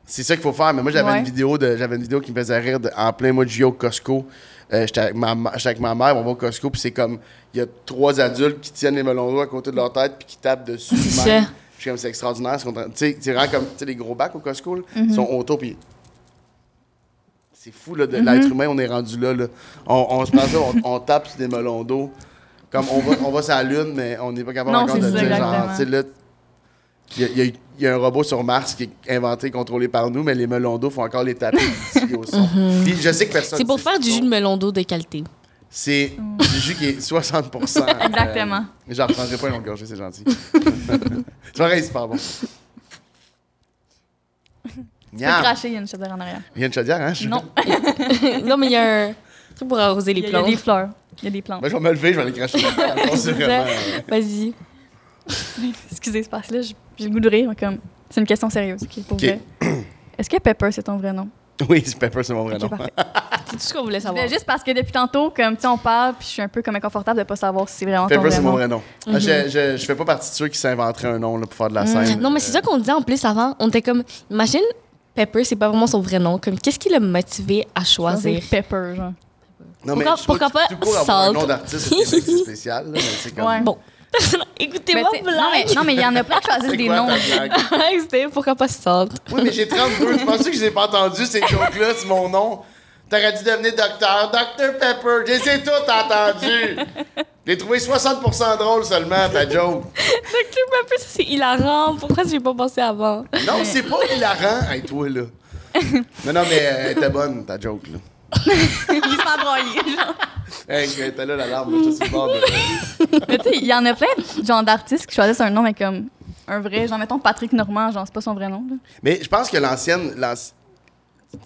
C'est ça qu'il faut faire. Mais moi, j'avais Ouais. une vidéo de, j'avais une vidéo qui me faisait rire de- en plein mois de juillet au Costco. Euh, j'étais avec, ma ma- j'étais avec ma mère, on va au Costco, puis c'est comme, il y a trois adultes qui tiennent les melons d'eau à côté de leur tête, puis qui tapent dessus. C'est ça. Suis comme, c'est extraordinaire. Tu sais, c'est vraiment comme, tu sais, les gros bacs au Costco, là, ils sont auto, puis. C'est fou, là, de l'être humain, on est rendu là. là. On, on se prend ça, on, on tape sur des melons d'eau. Comme on va, on va sur la Lune, mais on n'est pas capable Non, encore c'est de ça, dire, genre, tu sais, là, il y, a, il y a- il y a un robot sur Mars qui est inventé, contrôlé par nous, mais les melons d'eau font encore les taper *laughs* au son. Puis je sais que personne. C'est pour faire du jus de melon d'eau de qualité. C'est du jus qui est 60% euh, Exactement. mais J'en reprendrai pas une longue gorgée, c'est gentil. vrai, c'est super bon. Tu peux cracher, il y a une chaudière en arrière. Il y a une chaudière, hein? je- Non, *laughs* non, mais il y a un truc pour arroser les a- il y a plantes. des fleurs. Il y a des plantes. Ben, je vais me lever, je vais aller cracher. *laughs* Euh, Vas-y. Excusez, ce passe-là, j'ai j'ai le goût de rire, comme... C'est une question sérieuse, OK, pour. Est-ce que Pepper, c'est ton vrai nom? *laughs* Oui, c'est Pepper, c'est mon vrai nom. *laughs* C'est tout ce qu'on voulait savoir. juste parce que depuis tantôt, comme, on parle, puis je suis un peu comme inconfortable de pas savoir si c'est vraiment ton Pepper, c'est mon vrai nom. Ah, je, je, je fais pas partie de ceux qui s'inventeraient un nom là, pour faire de la scène. Mm. Non, mais c'est ça qu'on disait en plus avant. On était comme, imagine, Pepper, c'est pas vraiment son vrai nom. Comme, qu'est-ce qui l'a motivé à choisir? Pepper, genre. Non, mais Pourquoi- pas court avoir un Salt? nom d'artiste, c'est spécial. Là, mais c'est *laughs* comme... Ouais. Bon, écoutez Mais moi t'sais, non, mais- blague. non, mais il y en a plein qui choisissent des quoi noms. C'était *laughs* pourquoi pas Salt? Oui, mais j'ai 32. Tu penses que je les ai pas entendus, ces jokes-là, c'est mon nom? T'aurais dû devenir docteur. Dr Pepper. Je les ai toutes entendus. J'ai trouvé 60% drôle seulement, ta joke. Dr Pepper, ça, c'est hilarant. Pourquoi j'ai pas pensé avant? Non, c'est pas hilarant. Hey, toi, là. Non, non, mais euh, elle était bonne, ta joke, là. *laughs* Il se broyer, genre. Hey, là, l'alarme. là, J'étais sur le bord de... Mais tu sais, il y en a plein de genre d'artistes qui choisissent un nom, mais comme un vrai, genre, mettons Patrick Normand, genre, c'est pas son vrai nom. là. Mais je pense que l'ancienne... l'anci-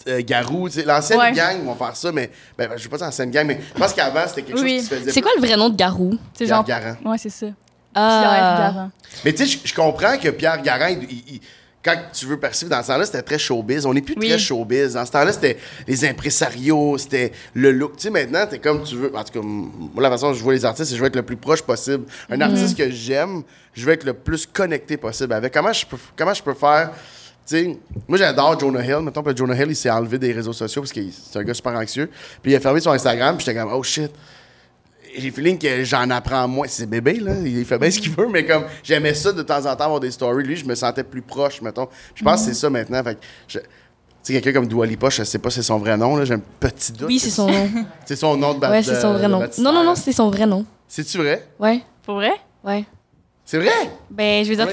euh, Garou, l'ancienne Ouais. gang vont faire ça, mais ben, je sais pas si l'ancienne gang, mais je pense qu'avant c'était quelque Oui. chose qui se faisait. C'est quoi le vrai nom de Garou? Pierre genre. Garand. Ouais, c'est ça. Pierre Ah. Garand. Mais tu sais, je- comprends que Pierre il- il- il- quand tu veux percevoir dans ce temps-là, c'était très showbiz. On n'est plus Oui. très showbiz. Dans ce temps-là, c'était les impresarios, c'était le look. Tu sais, maintenant, t'es comme tu veux. En tout cas, moi, la façon dont je vois les artistes, c'est que je veux être le plus proche possible. Un Mhm. artiste que j'aime, je veux être le plus connecté possible avec. Comment je peux, comment je peux faire. Tu sais, moi j'adore Jonah Hill. Mettons que Jonah Hill, il s'est enlevé des réseaux sociaux parce que c'est un gars super anxieux. Puis il a fermé son Instagram, puis j'étais comme, oh shit j'ai feeling que j'en apprends moins. C'est bébé, là. Il fait bien ce qu'il veut, mais comme j'aimais ça de temps en temps avoir des stories. Lui, je me sentais plus proche, mettons. Je pense que c'est ça maintenant. Fait que je- Tu sais, quelqu'un comme Dua Lipa, je sais pas si c'est son vrai nom, là. J'ai un petit doute. Oui, c'est son nom. *laughs* C'est son nom de Ouais, c'est son vrai nom. Non, non, non, c'est son vrai nom. C'est-tu vrai? Ouais, Pour vrai? ouais. C'est vrai? Ben, je veux dire,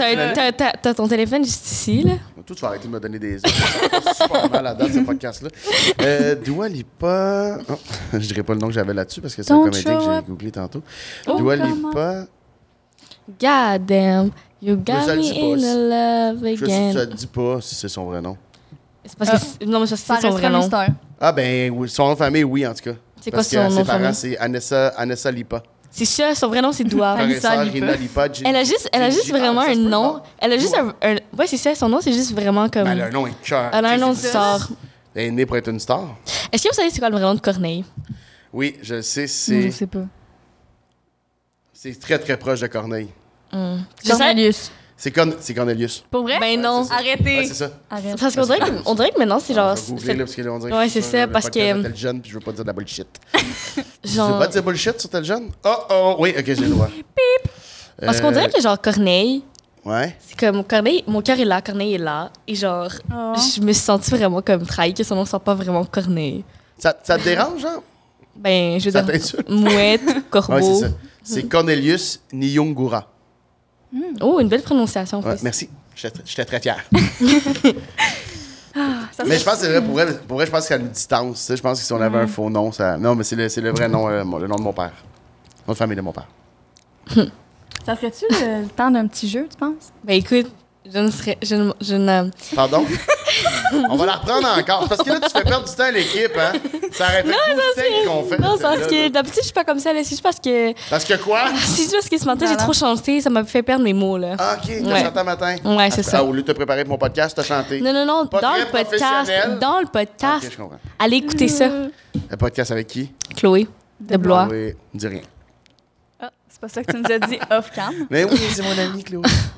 t'as ton téléphone juste ici, là. Toi, tu vas arrêter de me donner des va super mal à date, ce podcast-là. Euh, Dua Lipa... Oh, *laughs* je dirais pas le nom que j'avais là-dessus parce que c'est un comédien que j'ai googlé tantôt. Oh, Dua? Lipa... God damn, you got me dit pas, in c'est- love Je again. ça te dit pas si c'est son vrai nom. C'est parce que Ah. c'est- non, mais ça, c'est son vrai un nom. mystère. Ah ben, oui, son nom de famille, oui, en tout cas. C'est quoi Parce son que nom ses de parents, famille? c'est Anessa, Anessa Lipa. C'est ça, son vrai nom, c'est Doua. Elle a juste, elle a juste vraiment ah, un nom. Elle a juste un, un- Ouais, c'est ça, son nom, c'est juste vraiment comme. Elle a un nom cœur. Elle a un nom de star. Elle est née pour être une star. Est-ce que vous savez c'est quoi le vrai nom de Corneille? Oui, je le sais, Je c'est sais pas. c'est très très proche de Corneille. Hmm. Je sais- Cornelius. C'est c'est Cornelius. Pour vrai? Ben non. Arrêtez. Ouais, c'est ça. Arrête. Parce qu'on dirait, que- on dirait que maintenant, c'est genre. je vais googler c'est- là, parce que là, on dirait Ouais, c'est je- ça, parce que- tel jeune, puis je veux pas dire de la bullshit. *laughs* Tu veux genre pas dire bullshit sur tel jeune? Oh oh, oui, ok, j'ai le droit. Bip! parce qu'on dirait que genre Corneille, Ouais. c'est comme Corneille, mon cœur est là, Corneille est là. Et genre, Oh. je me suis sentie vraiment comme trahi que son nom soit pas vraiment Corneille. Ça, ça te dérange, genre? Ben, je veux Ça dire, mouette, *laughs* Ouais, corbeau. c'est ça. C'est Cornelius Nyongura. oh, une belle prononciation. en Ouais, merci. J'étais très fier. *laughs* Ça, Mais je pense que c'est vrai, pour vrai, pour vrai, je pense qu'à une distance, tu sais, je pense que si on avait Mm. un faux nom, ça. Non, mais c'est le, c'est le vrai nom, euh, le nom de mon père. Nom de famille de mon père. Ça ferait-tu le, le temps d'un petit jeu, tu penses? Ben écoute, je ne serais. Je ne. Je ne Pardon? *laughs* on va la reprendre encore. Parce que là, tu fais perdre du temps à l'équipe, hein? Ça aurait fait tout le temps qu'on fait. non, c'est parce que d'habitude, je suis pas comme ça. là. C'est juste parce que. Parce que quoi? *laughs* C'est juste parce que ce matin, j'ai trop chanté, ça m'a fait perdre mes mots, là. Ah, ok, t'as Ouais. chanté un matin. Ouais, c'est Ah, ça. Ah, au lieu de te préparer pour mon podcast, t'as chanté. Non, non, non, Pas dans très le podcast. Dans le podcast. Ok, je comprends. Allez écouter ça, Le podcast avec qui? Chloé de Blois. Oui, dis rien. Ah, c'est pas ça que tu nous as dit off-cam. Mais oui, c'est mon ami, Chloé. *laughs*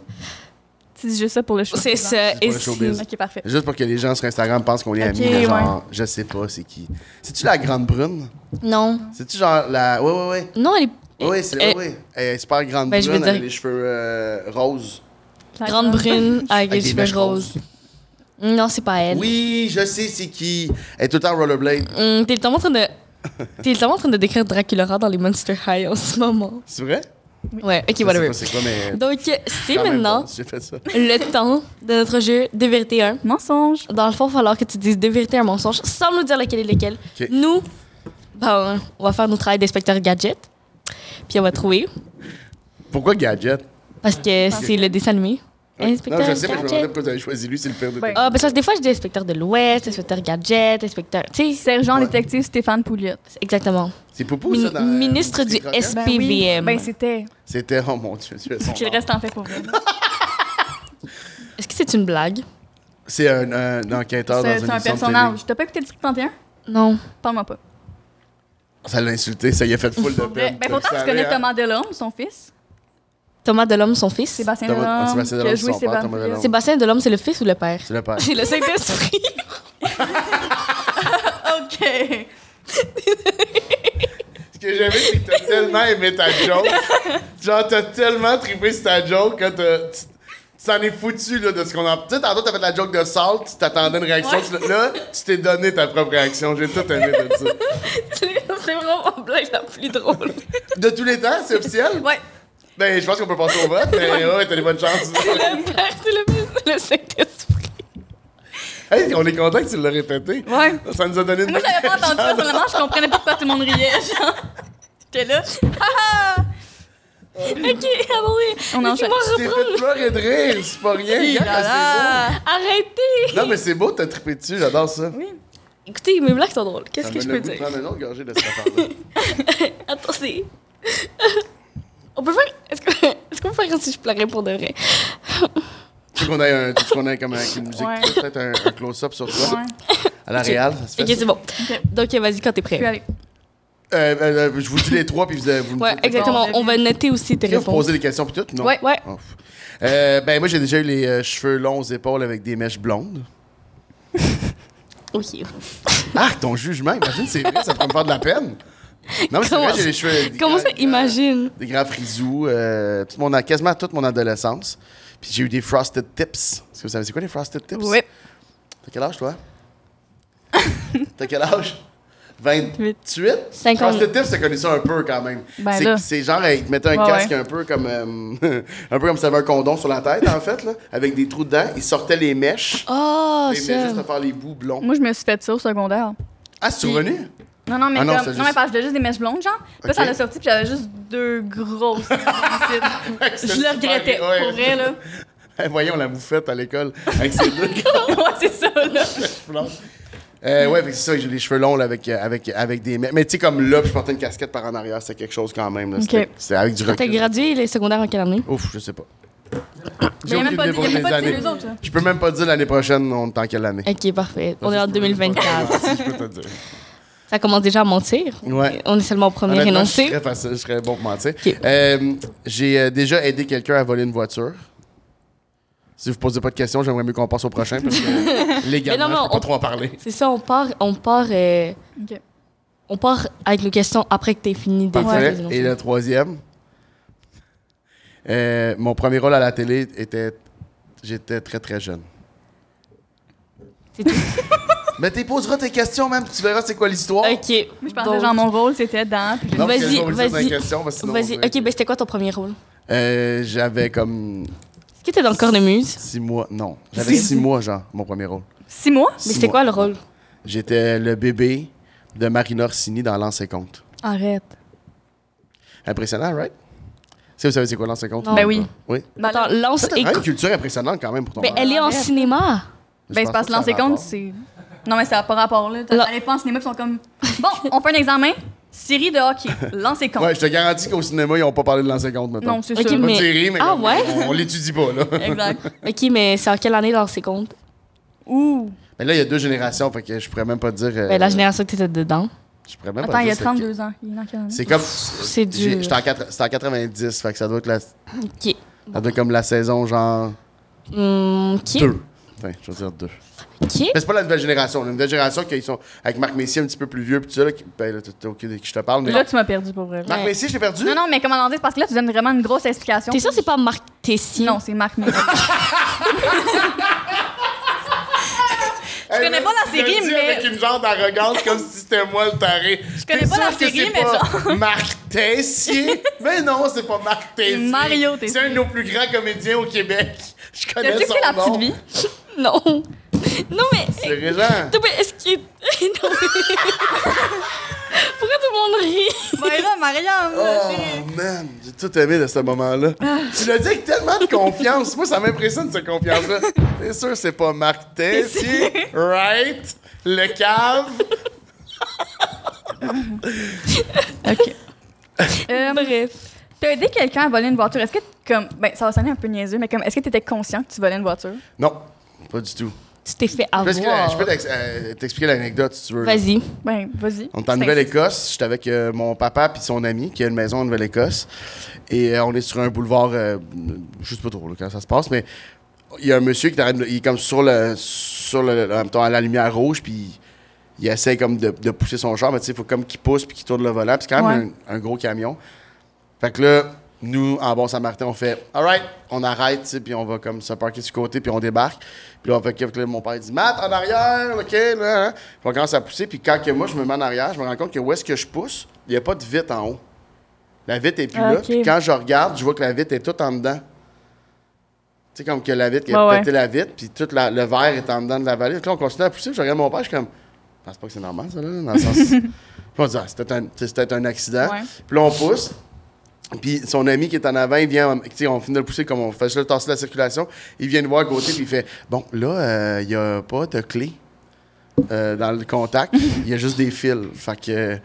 Tu dis juste ça pour le show. C'est ça. pour Et le si- showbiz. Ok, parfait. Juste pour que les gens sur Instagram pensent qu'on est Ok, amis. mais genre, ouais. je sais pas c'est qui. C'est-tu la grande brune? Non. C'est-tu genre la. Ouais, ouais, ouais. Non, elle est Oui, c'est Eh, oui, oui. Elle est super grande Ben, je brune veux avec dire- les cheveux euh, roses. grande brune avec les des cheveux mèches roses. Non, c'est pas elle. Oui, je sais c'est qui. Elle est tout le temps rollerblade. Hum, T'es littéralement en train de. *laughs* T'es littéralement en train de décrire Dracula dans les Monster High en ce moment. C'est vrai? Ouais, ok, whatever. pas c'est quoi, mais. Donc, c'est maintenant bon, J'ai fait ça. le temps de notre jeu de vérité 1. Mensonge. Dans le fond, il va falloir que tu dises deux vérités un mensonge sans nous dire lequel est lequel. Nous, ben, on va faire notre travail d'inspecteur gadget. Puis on va trouver. Pourquoi Gadget? Parce que c'est le dessin animé. Inspecteur non, je sais, mais je me demandais gadget. pourquoi vous avez choisi lui, c'est le pire de Ah, ben ça, des fois, je dis inspecteur de l'Ouest, inspecteur gadget, inspecteur. Tu sais, Sergent Ouais. détective Stéphane Pouliot. exactement. C'est Poupou, ça, dans. ministre du. Ben oui. PVM. Ben c'était. C'était, oh mon dieu, tu Que le reste en fait pour vrai. *laughs* Est-ce que c'est une blague? C'est un, un enquêteur dans C'est une c'est un personnage. T'as pas écouté District 31? Non. Parle-moi pas. Ça l'a insulté, ça y a fait full de peine. ben pourtant, tu connais? Thomas Delhomme, son fils. Thomas Delhomme, son fils. Sébastien Thomas- Delhomme. Sébastien qui a Delhomme, joué son père, Sébastien Thomas Delhomme. Sébastien Delhomme, c'est le fils ou le père? C'est le père. C'est le Saint-Esprit. OK. Ce que j'aimais, c'est que t'as tellement aimé ta joke. Genre, t'as tellement trippé sur ta joke que t'as- tu tu t'en es foutu là, de ce qu'on a. Tu sais, tantôt, t'as fait la joke de Salt, tu t'attendais une réaction. Ouais. tu l'as- Là, tu t'es donné ta propre réaction. J'ai tout aimé de ça. *laughs* c'est vraiment la blague la plus drôle. De tous les temps, c'est officiel? Ouais. Ben, je pense qu'on peut passer au vote, mais ouais, t'as des bonnes chances. Le père, c'est le c'est le Saint-Esprit. hey, on est content que tu l'as répété. Ouais. Ça nous a donné une Moi, j'avais pas entendu ça seulement, je comprenais pas pourquoi tout le monde riait. Genre, j'étais là. Ah! Ok, attendez. On enchaîne. Tu t'es fait pleurer de rire, c'est pas rien. Hi Regarde, là là. Arrêtez! c'est beau. Non, mais c'est beau, t'as trippé dessus, j'adore ça. Oui. Écoutez, mes blagues sont drôles. Qu'est-ce que je peux le goût de dire? prendre une autre gorgée de cette affaire-là. *laughs* Attendez. On peut faire. *laughs* Est-ce qu'on peut faire si je pleurais pour de vrai? Tu veux qu'on ait, un, tu veux qu'on ait comme avec une musique, Ouais. peut-être un, un close-up sur toi? Ouais. À la réal, ça se fait? Ok, c'est bon. Donc, vas-y quand t'es Puis prêt. allez. Euh, euh, euh, je vous dis les trois, puis vous, vous me Ouais, dites- exactement. On va noter aussi tes que vous réponses. posez des questions puis tout? Non? Ouais. Ouais. Oh. Euh, ben, moi, j'ai déjà eu les euh, cheveux longs aux épaules avec des mèches blondes. Ok. Ah, ton jugement, imagine, c'est vrai, ça pourrait me faire de la peine. Non, mais c'est Comment vrai, j'ai ça- les cheveux. des Comment grands- ça, imagine? Des grands frisous, euh, toute mon, quasiment toute mon adolescence. Puis j'ai eu des frosted tips. Est-ce que vous savez, c'est quoi les frosted tips? Oui. T'as quel âge, toi? *laughs* T'as quel âge? 28? 50. Frosted tips, t'as connu ça un peu quand même. Ben c'est, là. c'est genre, euh, ils te mettaient un Ouais, casque ouais. un peu comme. euh, *laughs* un peu comme si t'avais un condom sur la tête, en fait, là, avec des trous dedans. Ils sortaient les mèches. Oh, ils venaient ça. juste à faire les bouts blonds. Moi, je me suis fait ça au secondaire. Ah, c'est revenu? Non, non, mais Ah non, comme. Non, juste- mais parce que j'avais juste des mèches blondes, genre. Puis là, ça l'a sorti, puis j'avais juste deux grosses. *laughs* je le regrettais. Ouais. Pour vrai, là. *laughs* Eh, Voyons la moufette à l'école avec ses deux *laughs* ouais, c'est ça, là. Euh, ouais, c'est ça, j'ai les cheveux longs là, avec, euh, avec, avec des mèches. Mais tu sais, comme là, puis je portais une casquette par en arrière, c'était quelque chose quand même. là. C'était, avec du T'as recul. gradué les secondaires en quelle année? Ouf, je sais pas. Mais J'ai il n'y a même pas dit, même les pas dit années. les autres, là. Je peux même pas dire l'année prochaine, on est en quelle année. Ok, parfait. On est en 2024. Si, je peux te dire. Ça commence déjà à mentir. Ouais. On est seulement au premier Honnêtement, je énoncé. serais facile, je serais bon pour mentir. Euh, j'ai euh, déjà aidé quelqu'un à voler une voiture. Si vous posez pas de questions, j'aimerais mieux qu'on passe au prochain parce que *laughs* légalement, non, je peux pas on- trop en parler. C'est ça, on part, on part, euh, on part avec nos questions après que t'aies fini de Parfait. Et le troisième, euh, mon premier rôle à la télé était. J'étais très très jeune. C'est tout. *laughs* Mais tu poseras tes questions même, tu verras c'est quoi l'histoire. Ok. Moi, je pensais, Donc, genre, mon rôle, c'était dans. Puis Vas-y, vas-y. Ok, ben c'était quoi ton premier rôle? Euh, J'avais comme Est-ce que t'es dans le cornemuse? six mois. Non, j'avais six mois, genre, mon premier rôle. Six mois? Mais c'était quoi le rôle? J'étais le bébé de Marina Orsini dans L'An 50. Arrête. Impressionnant, right? Si vous savez c'est quoi L'An 50? Non. Ben oui. Oui. Ben, Attends, là, lance C'est et une culture impressionnante quand même pour ton Mais elle est en Arrête. cinéma. Ben, c'est parce que compte, rapport. c'est. Non, mais ça n'a pas rapport, là. T'allais pas en cinéma, ils sont comme. Bon, on fait un examen. Série de hockey. Lancer compte. Ouais, je te garantis qu'au cinéma, ils n'ont pas parlé de L'An 50, mettons. Non, c'est Ok, ça. Pas mais- série, mais Ah, comme, ouais? on, on l'étudie pas, là. Exact. *laughs* Ok, mais c'est en quelle année dans ces comptes? Ouh. Mais là, il y a deux générations, fait que je pourrais même pas dire. euh, Ben, la génération que t'étais dedans. Je pourrais même Attends, pas il y a c'est 32 ans. Il est? C'est comme. C'est dur. J'étais en, quatre- c'était en 90, fait que ça doit être la, ça Ok. doit être comme la saison genre Hum, ok. Deux. Enfin, je veux dire deux. Ok. Mais c'est pas la nouvelle génération. La nouvelle génération, qui sont avec Marc Messier un petit peu plus vieux, puis tout ça, là, qui- ben là, t'es OK de qui je te parle. Mais Là, tu m'as perdu pour vrai. Marc Ouais. Messier, je t'ai perdu? Non, non, mais comment en dire? Parce que là, tu donnes vraiment une grosse explication. T'es sûr que c'est pas Marc Tessier? Non, c'est Marc Messier. *laughs* *laughs* Elle connais pas la série, dit mais- avec une genre d'arrogance, comme si c'était moi le taré. Je connais pas la série, mais genre- *laughs* Marc Tessier? mais non, c'est pas Marc Tessier. Mario Tessier. C'est un de nos plus grands comédiens au Québec. Je connais T'as-tu son écouté La nom. Petite Vie? Non. *laughs* Non, mais. C'est Régent. Attends, *laughs* mais est-ce qu'il. *laughs* non, mais- Pourquoi tout le monde rit? Ben là, Mariam, Oh man, j'ai tout aimé de ce moment-là. tu l'as dit avec tellement de confiance. Moi, ça m'impressionne cette confiance-là. C'est sûr, c'est pas Marc Tessier, right? Le cave? OK. Euh, Bref. T'as aidé quelqu'un à voler une voiture. Est-ce que, comme, ben, ça va sonner un peu niaiseux, mais comme, est-ce que t'étais conscient que tu volais une voiture? Non, pas du tout. Tu t'es fait avoir. je peux euh, t'expliquer l'anecdote si tu veux. Vas-y. Ben, vas-y. On est en Nouvelle-Écosse. J'étais avec euh, mon papa puis son ami qui a une maison en Nouvelle-Écosse. Et euh, on est sur un boulevard, euh, je sais pas trop là, quand ça se passe, mais il y a un monsieur qui est, il est comme sur le, sur le, à la lumière rouge, puis il essaie comme de, de pousser son char, mais tu sais, il faut comme qu'il pousse puis qu'il tourne le volant. Puis c'est quand même un, un gros camion. Fait que là, nous, en bon samaritain, on fait « Alright, on arrête, puis on va comme se parquer sur le côté, puis on débarque. » Puis là, on fait que là, mon père dit « Matt, en arrière, OK, là. hein. Puis on commence à pousser, puis quand que moi, je me mets en arrière, je me rends compte que où est-ce que je pousse, il n'y a pas de vitre en haut. La vitre est plus Ah, là. Puis quand je regarde, je vois que la vitre est toute en dedans. Tu sais, comme que la vitre, il Ouais, a pété la vitre, puis tout la- le verre est en dedans de la vallée. Puis là, on continue à pousser, puis je regarde mon père, je suis comme, je pense pas que c'est normal, ça, là, dans le sens. *laughs* puis on dit, ah, peut-être un, un accident. Ouais. Puis là, on pousse. Puis son ami qui est en avant, il vient, tu sais, on finit de le pousser comme on fait juste le tasser la circulation. Il vient de voir à côté, puis il fait, bon, là, euh, il y a pas de clé euh, dans le contact, il y a juste des fils. Fait que.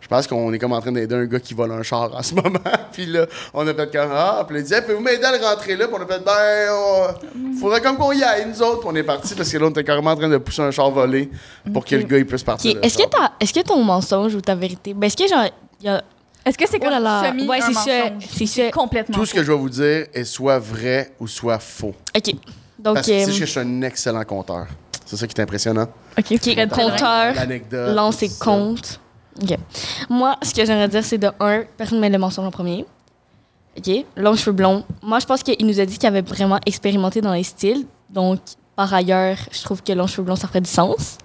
je pense qu'on est comme en train d'aider un gars qui vole un char en ce *laughs* moment. puis là, on a fait comme Ah, puis il dit, Hey, pouvez-vous m'aider à le rentrer là? Puis on a fait Ben, on- faudrait comme qu'on y aille, nous autres. Puis on est parti parce que là, on était carrément en train de pousser un char volé pour que le gars il puisse partir. Est-ce que, est-ce que ton mensonge ou ta vérité. Ben, est-ce que genre. il Y a... Est-ce que c'est Oh comme là là. semi Ouais, c'est? C'est. Complètement. Tout ce que je vais vous dire est soit vrai ou soit faux. Ok. Donc, Parce que tu sais euh, que je suis un excellent conteur. C'est ça qui est impressionnant. OK, ok, Fred Pellerin. compteur, L'anecdote. lance et compte. Ok. Moi, ce que j'aimerais dire, c'est de un, personne ne met le mensonge en premier. Ok. Long cheveux blonds. Moi, je pense qu'il nous a dit qu'il avait vraiment expérimenté dans les styles. Donc, par ailleurs, je trouve que long cheveux blonds, ça ferait du sens.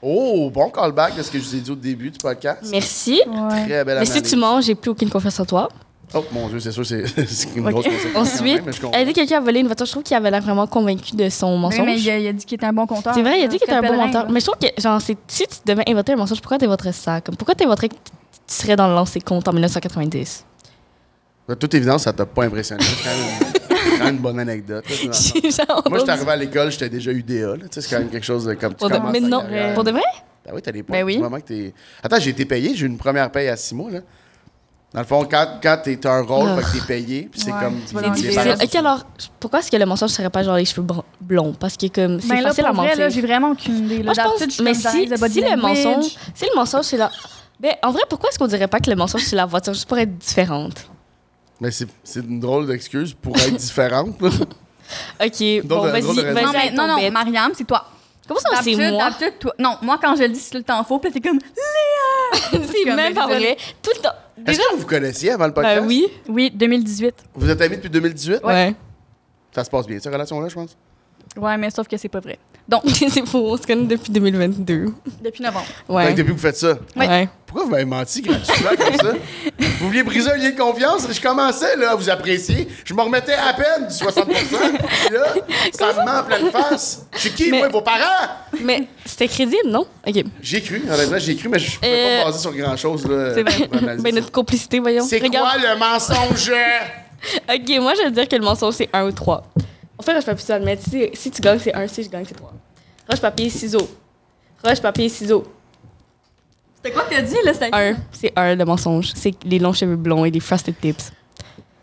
Oh, bon callback de ce que je vous ai dit au début du podcast. Merci. Ouais. Très belle Mais si tu mens, j'ai plus aucune confiance en toi. Oh mon dieu, c'est sûr, c'est *laughs* c'est une Ok. grosse Ensuite, je comprends. aider quelqu'un à voler une voiture, je trouve qu'il avait l'air vraiment convaincu de son Oui, mensonge. mais il a, il a dit qu'il était un bon compteur. C'est vrai, il a dit qu'il était un bon menteur. Mais je trouve que, genre, c'est- si tu devais inventer un mensonge, pourquoi t'inventerais ça? Comme, pourquoi t'inventerais que tu serais dans le lancer compte en 1990? De toute évidence, ça t'a pas impressionné. C'est quand même, une bonne anecdote. là, genre Moi, j'étais arrivé à l'école, j'étais déjà UDA. là. Tu sais, c'est quand même quelque chose de comme tu Pour de... commences Mais non, carrière. pour de vrai? Ben oui, t'as des points. Ben oui. Du moment que t'es... Attends, j'ai été payé. J'ai eu une première paye à six mois. Là. Dans le fond, quand, quand t'es un rôle, fait que t'es payé, puis c'est Ouais, comme... Difficile. Ok, alors, pourquoi est-ce que le mensonge serait pas genre les cheveux blonds? Parce que, comme, c'est Ben là, facile pour à vrai, mentir. là, j'ai vraiment aucune idée. Là, Moi, je pense, mais si, si le mensonge, si le mensonge, c'est la. Ben, en vrai, pourquoi est-ce qu'on dirait pas que le mensonge, c'est la voiture? Juste pour être différente? Mais c'est, c'est une drôle d'excuse pour être *laughs* différente. là. *laughs* Ok, bon, de- vas-y, drôle de vas-y. raison. Non, mais avec non, ton non, bête. Mariam, c'est toi. Comment ça, c'est D'habitude, moi? d'habitude, toi. Non, moi, quand je le dis, c'est tout le temps faux, puis là, t'es comme. C'est *laughs* comme, même pas désolée. vrai. Tout le temps. Est-ce Déjà, que vous vous connaissiez avant le podcast? ben oui. Oui, 2018. Vous êtes amis depuis 2018? Ouais. Ça se passe bien, cette relation-là, je pense? Ouais, mais sauf que c'est pas vrai. Donc, c'est faux, on se connaît depuis 2022. depuis novembre. Ouais. Fait que depuis que vous faites ça, Ouais. Ouais. Pourquoi vous m'avez menti gratuitement comme ça? Vous vouliez briser un lien de confiance? Je commençais là, à vous apprécier. Je me remettais à peine du 60 Puis là, ça me ment en pleine face. Chez qui, Mais- moi, vos parents? Mais c'était crédible, non? Ok. J'ai cru, honnêtement, j'ai cru, mais je pouvais Euh, pas me baser sur grand-chose. là, C'est vrai. Ben, notre complicité, voyons. C'est quoi le mensonge? *laughs* Ok, moi, je vais dire que le mensonge, c'est 1 ou 3. On fait roche, papier, ciseaux, mais si, si tu gagnes, c'est 1. Si je gagne, c'est 3. Roche, papier, ciseaux. Roche, papier, ciseaux. C'était quoi que t'as dit, là? 1. C'est 1, le mensonge. C'est les longs cheveux blonds et les frosted tips.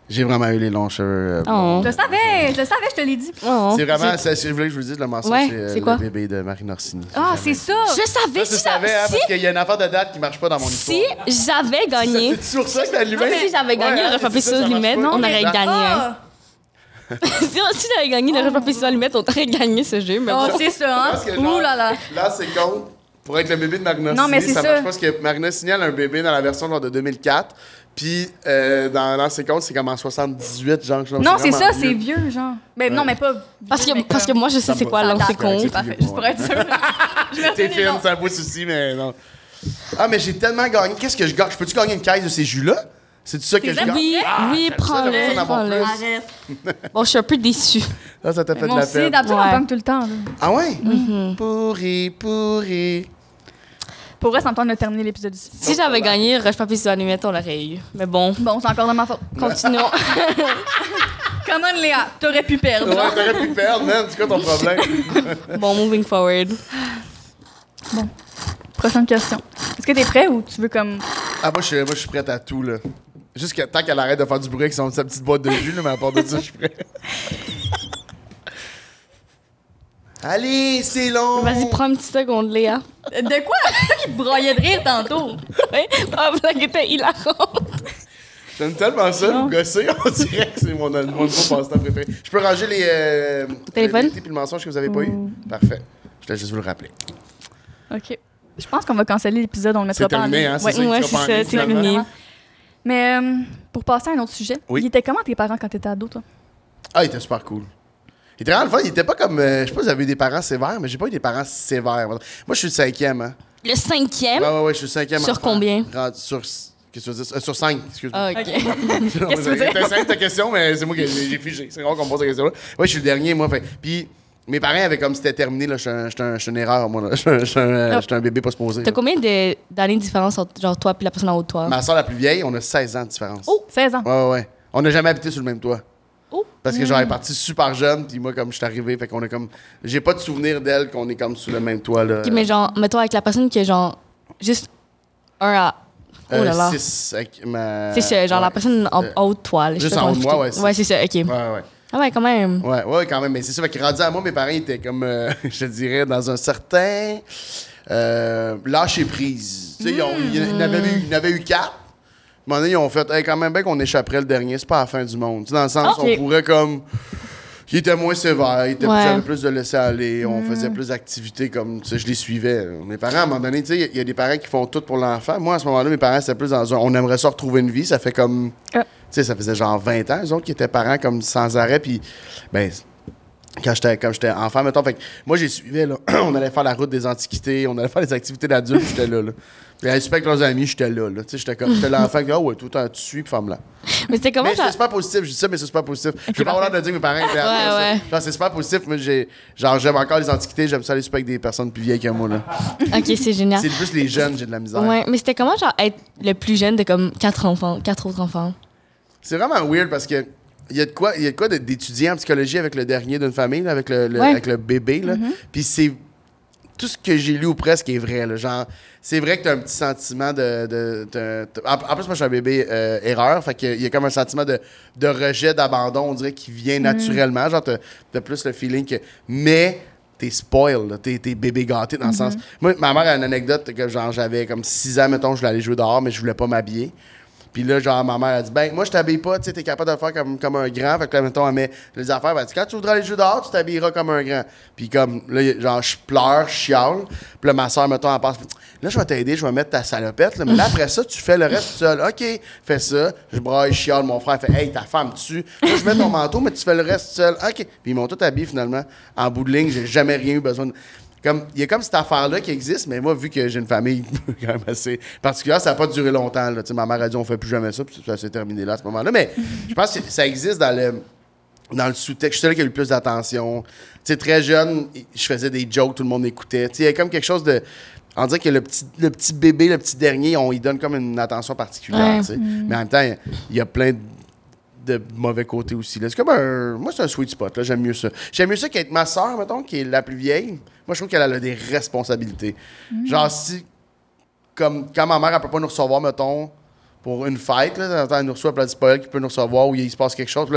J'ai vraiment eu les longs cheveux. euh, Oh. Je le savais, je le savais, je te l'ai dit. Oh. C'est vraiment, c'est, je voulais que je vous dise, le mensonge, Ouais, c'est, euh, c'est quoi? le bébé de Marine Orsini. Ah, c'est ça! Je savais, Ça, tu si, savais, hein, si, parce qu'il y a une affaire de date qui marche pas dans mon si histoire. j'avais gagné, C'est toujours ça que t'as allumé? si j'avais gagné Ouais, le hein, roche, papier, c'est ça, ciseaux, ça marche limite, pas. on aurait gagné. hein. Ah! *laughs* si si j'avais gagné le Rush Papier Ciseaux Allumettes, on aurait gagné ce jeu. Mais Oh, bon. c'est ça, hein? Ouh là là. Là, c'est contre pour être le bébé de Marina Non, mais c'est ça. marche pas parce que Marina signale un bébé dans la version genre de 2004. Puis euh, dans l'ancien compte, c'est comme en 78, genre. genre, Non, c'est ça, c'est vieux. genre. Ben non, mais pas. Parce vieux, que, mais parce que moi, je sais c'est quoi l'ancien compte. parfait. Juste pour être sûr. *laughs* Je T'es non. c'est un beau souci, mais non. Ah, mais j'ai tellement gagné. Qu'est-ce que je gagne? Je peux-tu gagner une caisse de ces jus-là? C'est ça que je gagne? Oui, Ah, oui, prends-le. *laughs* Bon, je suis un peu déçue. Ah, ça t'a fait de Moi la aussi, peine. d'habitude, on pogne tout le temps. là. Ah ouais? Mm-hmm. Pourri, pourri. Pour vrai, ça me tente de terminer l'épisode ici. Si j'avais gagné Rush Papier Ciseaux Allumettes, on l'aurait eu. Mais bon, Bon, c'est encore de ma faute. continuons. *laughs* Come on, Léa, t'aurais pu perdre. Ouais, t'aurais pu perdre, man. C'est quoi ton problème? *laughs* bon, moving forward. Prochaine question. Est-ce que t'es prêt ou tu veux comme. Ah, moi, je suis, moi, je suis prête à tout, là. Juste que, tant qu'elle arrête de faire du bruit avec son, sa petite boîte de jus, là, mais à part de ça, je suis prêt. *laughs* Allez, c'est long! Vas-y, prends une petite seconde, Léa. De quoi? C'est toi qui te broyais de rire tantôt. Ah, blague était hilarante. J'aime tellement ça, vous gosser. *laughs* On dirait que c'est mon, mon nouveau passe-temps préféré. Je peux ranger les. Euh, Téléphone? Les, puis le mensonge que vous avez pas eu? Parfait. Je vais juste vous le rappeler. OK. Je pense qu'on va canceller l'épisode, on le mettra C'est pas en terminé, ligne. hein? C'est Ouais. ça ouais, en c'est terminé. Mais euh, pour passer à un autre sujet, Oui. il était comment tes parents quand t'étais ado, toi? Ah, il était super cool. Il était vraiment le fun. Il était pas comme. euh, je sais pas si vous avez eu des parents sévères, mais j'ai pas eu des parents sévères. Moi, je suis le cinquième, hein. Le cinquième? Ouais, ouais, ouais, je suis le cinquième. Sur enfant. combien? Rendu Sur. Qu'est-ce que tu veux dire? Euh, sur cinq, excuse-moi. Ah, ok. *laughs* Qu'est-ce que tu veux dire? C'était simple ta question, mais c'est moi qui j'ai j'ai figé. C'est rare qu'on me pose la question-là. Ouais, je suis le dernier, moi. Fait. Puis mes parents avaient comme c'était terminé, là. Un- J'étais un- une erreur, moi, là. *laughs* Un- J'étais un, j'étais un bébé pas supposé. T'as là. combien de- d'années de différence entre genre, toi et la personne en haut de toi? Ma soeur la plus vieille, on a 16 ans de différence. Oh, 16 ans. Ouais, ouais, ouais. On n'a jamais habité sur le même toit. Parce que genre, elle est partie super jeune, puis moi, comme je suis arrivé, fait qu'on a comme. J'ai pas de souvenir d'elle qu'on est comme sous le même toit, là. Ok, mais genre, mettons avec la personne qui est genre juste un à. Oh Euh, là là. six avec ma- C'est ça, genre la personne en, Euh, en haut de toi. là, juste en haut de moi, ouais, Ouais, c'est ça, ok. Ouais, ouais. Ah ouais, quand même. Ouais, ouais, quand même. Mais c'est ça, fait que rendu à moi, mes parents étaient comme, euh, *laughs* je dirais, dans un certain euh, lâcher prise. Tu sais, ils ont- ils ils eu, ils n'avaient eu quatre. À un moment donné, ils ont fait, hey, quand même bien qu'on échapperait le dernier, c'est pas la fin du monde. Tu sais, dans le sens, Ok. on pourrait comme. Il était moins sévère, il était Ouais. plus de laisser aller, on faisait plus d'activités comme, tu sais, je les suivais. Mes parents, à un moment donné, tu sais, il y a des parents qui font tout pour l'enfant. Moi, à ce moment-là, mes parents, c'était plus dans un, on aimerait ça retrouver une vie, ça fait comme, Ah. tu sais, ça faisait genre 20 ans, eux autres, qui étaient parents comme sans arrêt, puis, ben, quand j'étais comme j'étais enfant mettons fait que moi j'ai suivi là *clears throat* on allait faire la route des antiquités on allait faire les activités d'adultes j'étais là là puis avec leurs amis j'étais là là tu sais j'étais comme j'étais l'enfant qui ah ouais tout le temps tu suis puis femme là Mais c'était comment mais genre. c'est super positif je dis ça mais c'est super positif je vais pas avoir l'air de dire que mes parents étaient Ouais, ouais. genre c'est super positif mais j'ai genre j'aime encore les antiquités j'aime ça aller super avec des personnes plus vieilles que moi là Ok, c'est génial. c'est plus les jeunes j'ai de la misère Ouais, mais c'était comment genre être le plus jeune de comme quatre enfants, quatre autres enfants? C'est vraiment weird parce que il y a de quoi, il y a de quoi d'étudier en psychologie avec le dernier d'une famille, là, avec, le, le- Ouais. avec le bébé. là. Puis c'est tout ce que j'ai lu ou presque est vrai. Là. Genre, c'est vrai que tu as un petit sentiment de. de- de- de- en, en plus, moi, je suis un bébé euh, erreur. Fait qu'il y a comme un sentiment de, de rejet, d'abandon, on dirait, qui vient naturellement. Genre, t'as as plus le feeling que. Mais. T'es spoil, là. t'es t'es bébé gâté dans le sens. Moi, ma mère a une anecdote que genre j'avais comme 6 ans, mettons, je voulais aller jouer dehors, mais je voulais pas m'habiller. Puis là, genre, ma mère a dit, ben, moi, je t'habille pas, tu sais, t'es capable de le faire comme, comme un grand. Fait que là, mettons, elle met les affaires. Elle dit, quand tu voudras aller jouer dehors, tu t'habilleras comme un grand. Puis comme, là, genre, je pleure, je chiale. Puis là, ma soeur, mettons, elle passe, là, je vais t'aider, je vais mettre ta salopette, là. Mais là, après ça, tu fais le reste seul. OK, fais ça. Je braille, je chiale. Mon frère fait, hey, ta femme dessus. Là, je mets ton manteau, mais tu fais le reste seul. OK. Puis ils m'ont tout habillé, finalement. En bout de ligne, j'ai jamais rien eu besoin de. Comme, il y a comme cette affaire-là qui existe, mais moi, vu que j'ai une famille *laughs* quand même assez particulière, ça n'a pas duré longtemps. Là. Tu sais, Ma mère a dit on fait plus jamais ça, puis ça s'est terminé là à ce moment-là. Mais je pense que ça existe dans le, dans le sous-texte. Je suis celui qui a eu le plus d'attention. Tu sais, très jeune, je faisais des jokes, tout le monde écoutait. Tu sais, il y a comme quelque chose de. On dirait que le petit, le petit bébé, le petit dernier, on y donne comme une attention particulière. Ouais. tu sais. Mais en même temps, il y a- il y a plein de mauvais côtés aussi. là. C'est comme un. Moi, c'est un sweet spot. là. J'aime mieux ça. J'aime mieux ça qu'être ma soeur, mettons, qui est la plus vieille. Moi, je trouve qu'elle a des responsabilités. Genre, si. Comme quand ma mère, elle peut pas nous recevoir, mettons, pour une fête, là, en elle nous reçoit, puis elle dit, pas elle qui peut nous recevoir ou il se passe quelque chose.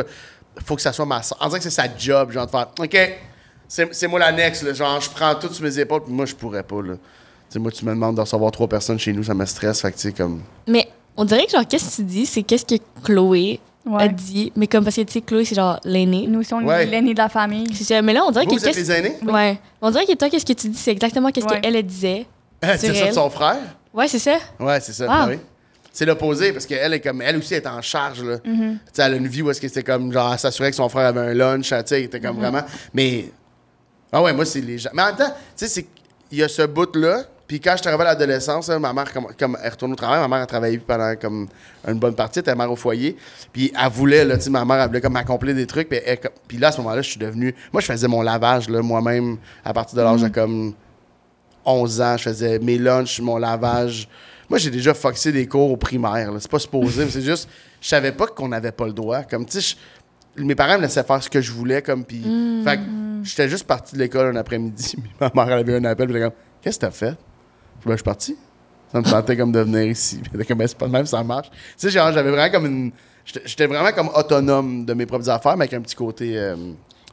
Il faut que ça soit ma soeur. On dirait que c'est sa job, genre, de faire OK, c'est moi l'annexe. là. Genre, je prends tout sur mes épaules, puis moi, je pourrais pas. Là. Tu sais, moi, tu me demandes de recevoir trois personnes chez nous, ça me stresse. Fait que, tu sais, comme. Mais on dirait que genre, qu'est-ce que tu dis, c'est qu'est-ce que Chloé Ouais. a dit. Mais comme parce que, tu sais, Chloé, c'est genre l'aînée. Nous aussi, on Ouais. est l'aîné de la famille. C'est ça. Mais là, on dirait Vous, que. vous êtes qu'est-ce- les aînés? Ouais. On dirait que toi, qu'est-ce que tu dis, c'est exactement qu'est-ce Ouais. qu'elle elle disait. *laughs* C'est Sur ça de elle. son frère? Ouais, c'est ça. Ouais, c'est ça. Ah. ben oui. C'est l'opposé parce qu'elle est comme elle aussi est en charge là. Mm-hmm. Tu sais, elle a une vie où est-ce que c'était comme genre elle s'assurait que son frère avait un lunch, tu sais, elle était comme Mm-hmm. vraiment mais ah ouais, moi c'est les gens. Mais en même temps, tu sais c'est il y a ce bout là, puis quand je travaillais à l'adolescence, ma mère comme, comme elle retourne au travail, ma mère a travaillé pendant comme une bonne partie, elle était mère au foyer, puis elle voulait là, ma mère elle voulait comme accomplir des trucs, puis, elle- puis là à ce moment-là, je suis devenu moi je faisais mon lavage là moi-même à partir de l'âge de comme 11 ans, je faisais mes lunchs, mon lavage. Moi, j'ai déjà foxé des cours au primaire. C'est pas supposé, c'est juste, je savais pas qu'on n'avait pas le droit. Comme, tu sais, mes parents me laissaient faire ce que je voulais, comme, puis. Fait que j'étais juste parti de l'école un après-midi, *laughs* puis ma mère elle avait un appel, puis elle comme, qu'est-ce que t'as fait? Ben, je suis parti. Ça me tentait comme de venir ici. *laughs* Comme, Ben, c'est pas de même, ça marche. Tu sais, genre, j'avais vraiment comme une. J'étais vraiment comme autonome de mes propres affaires, mais avec un petit côté. euh,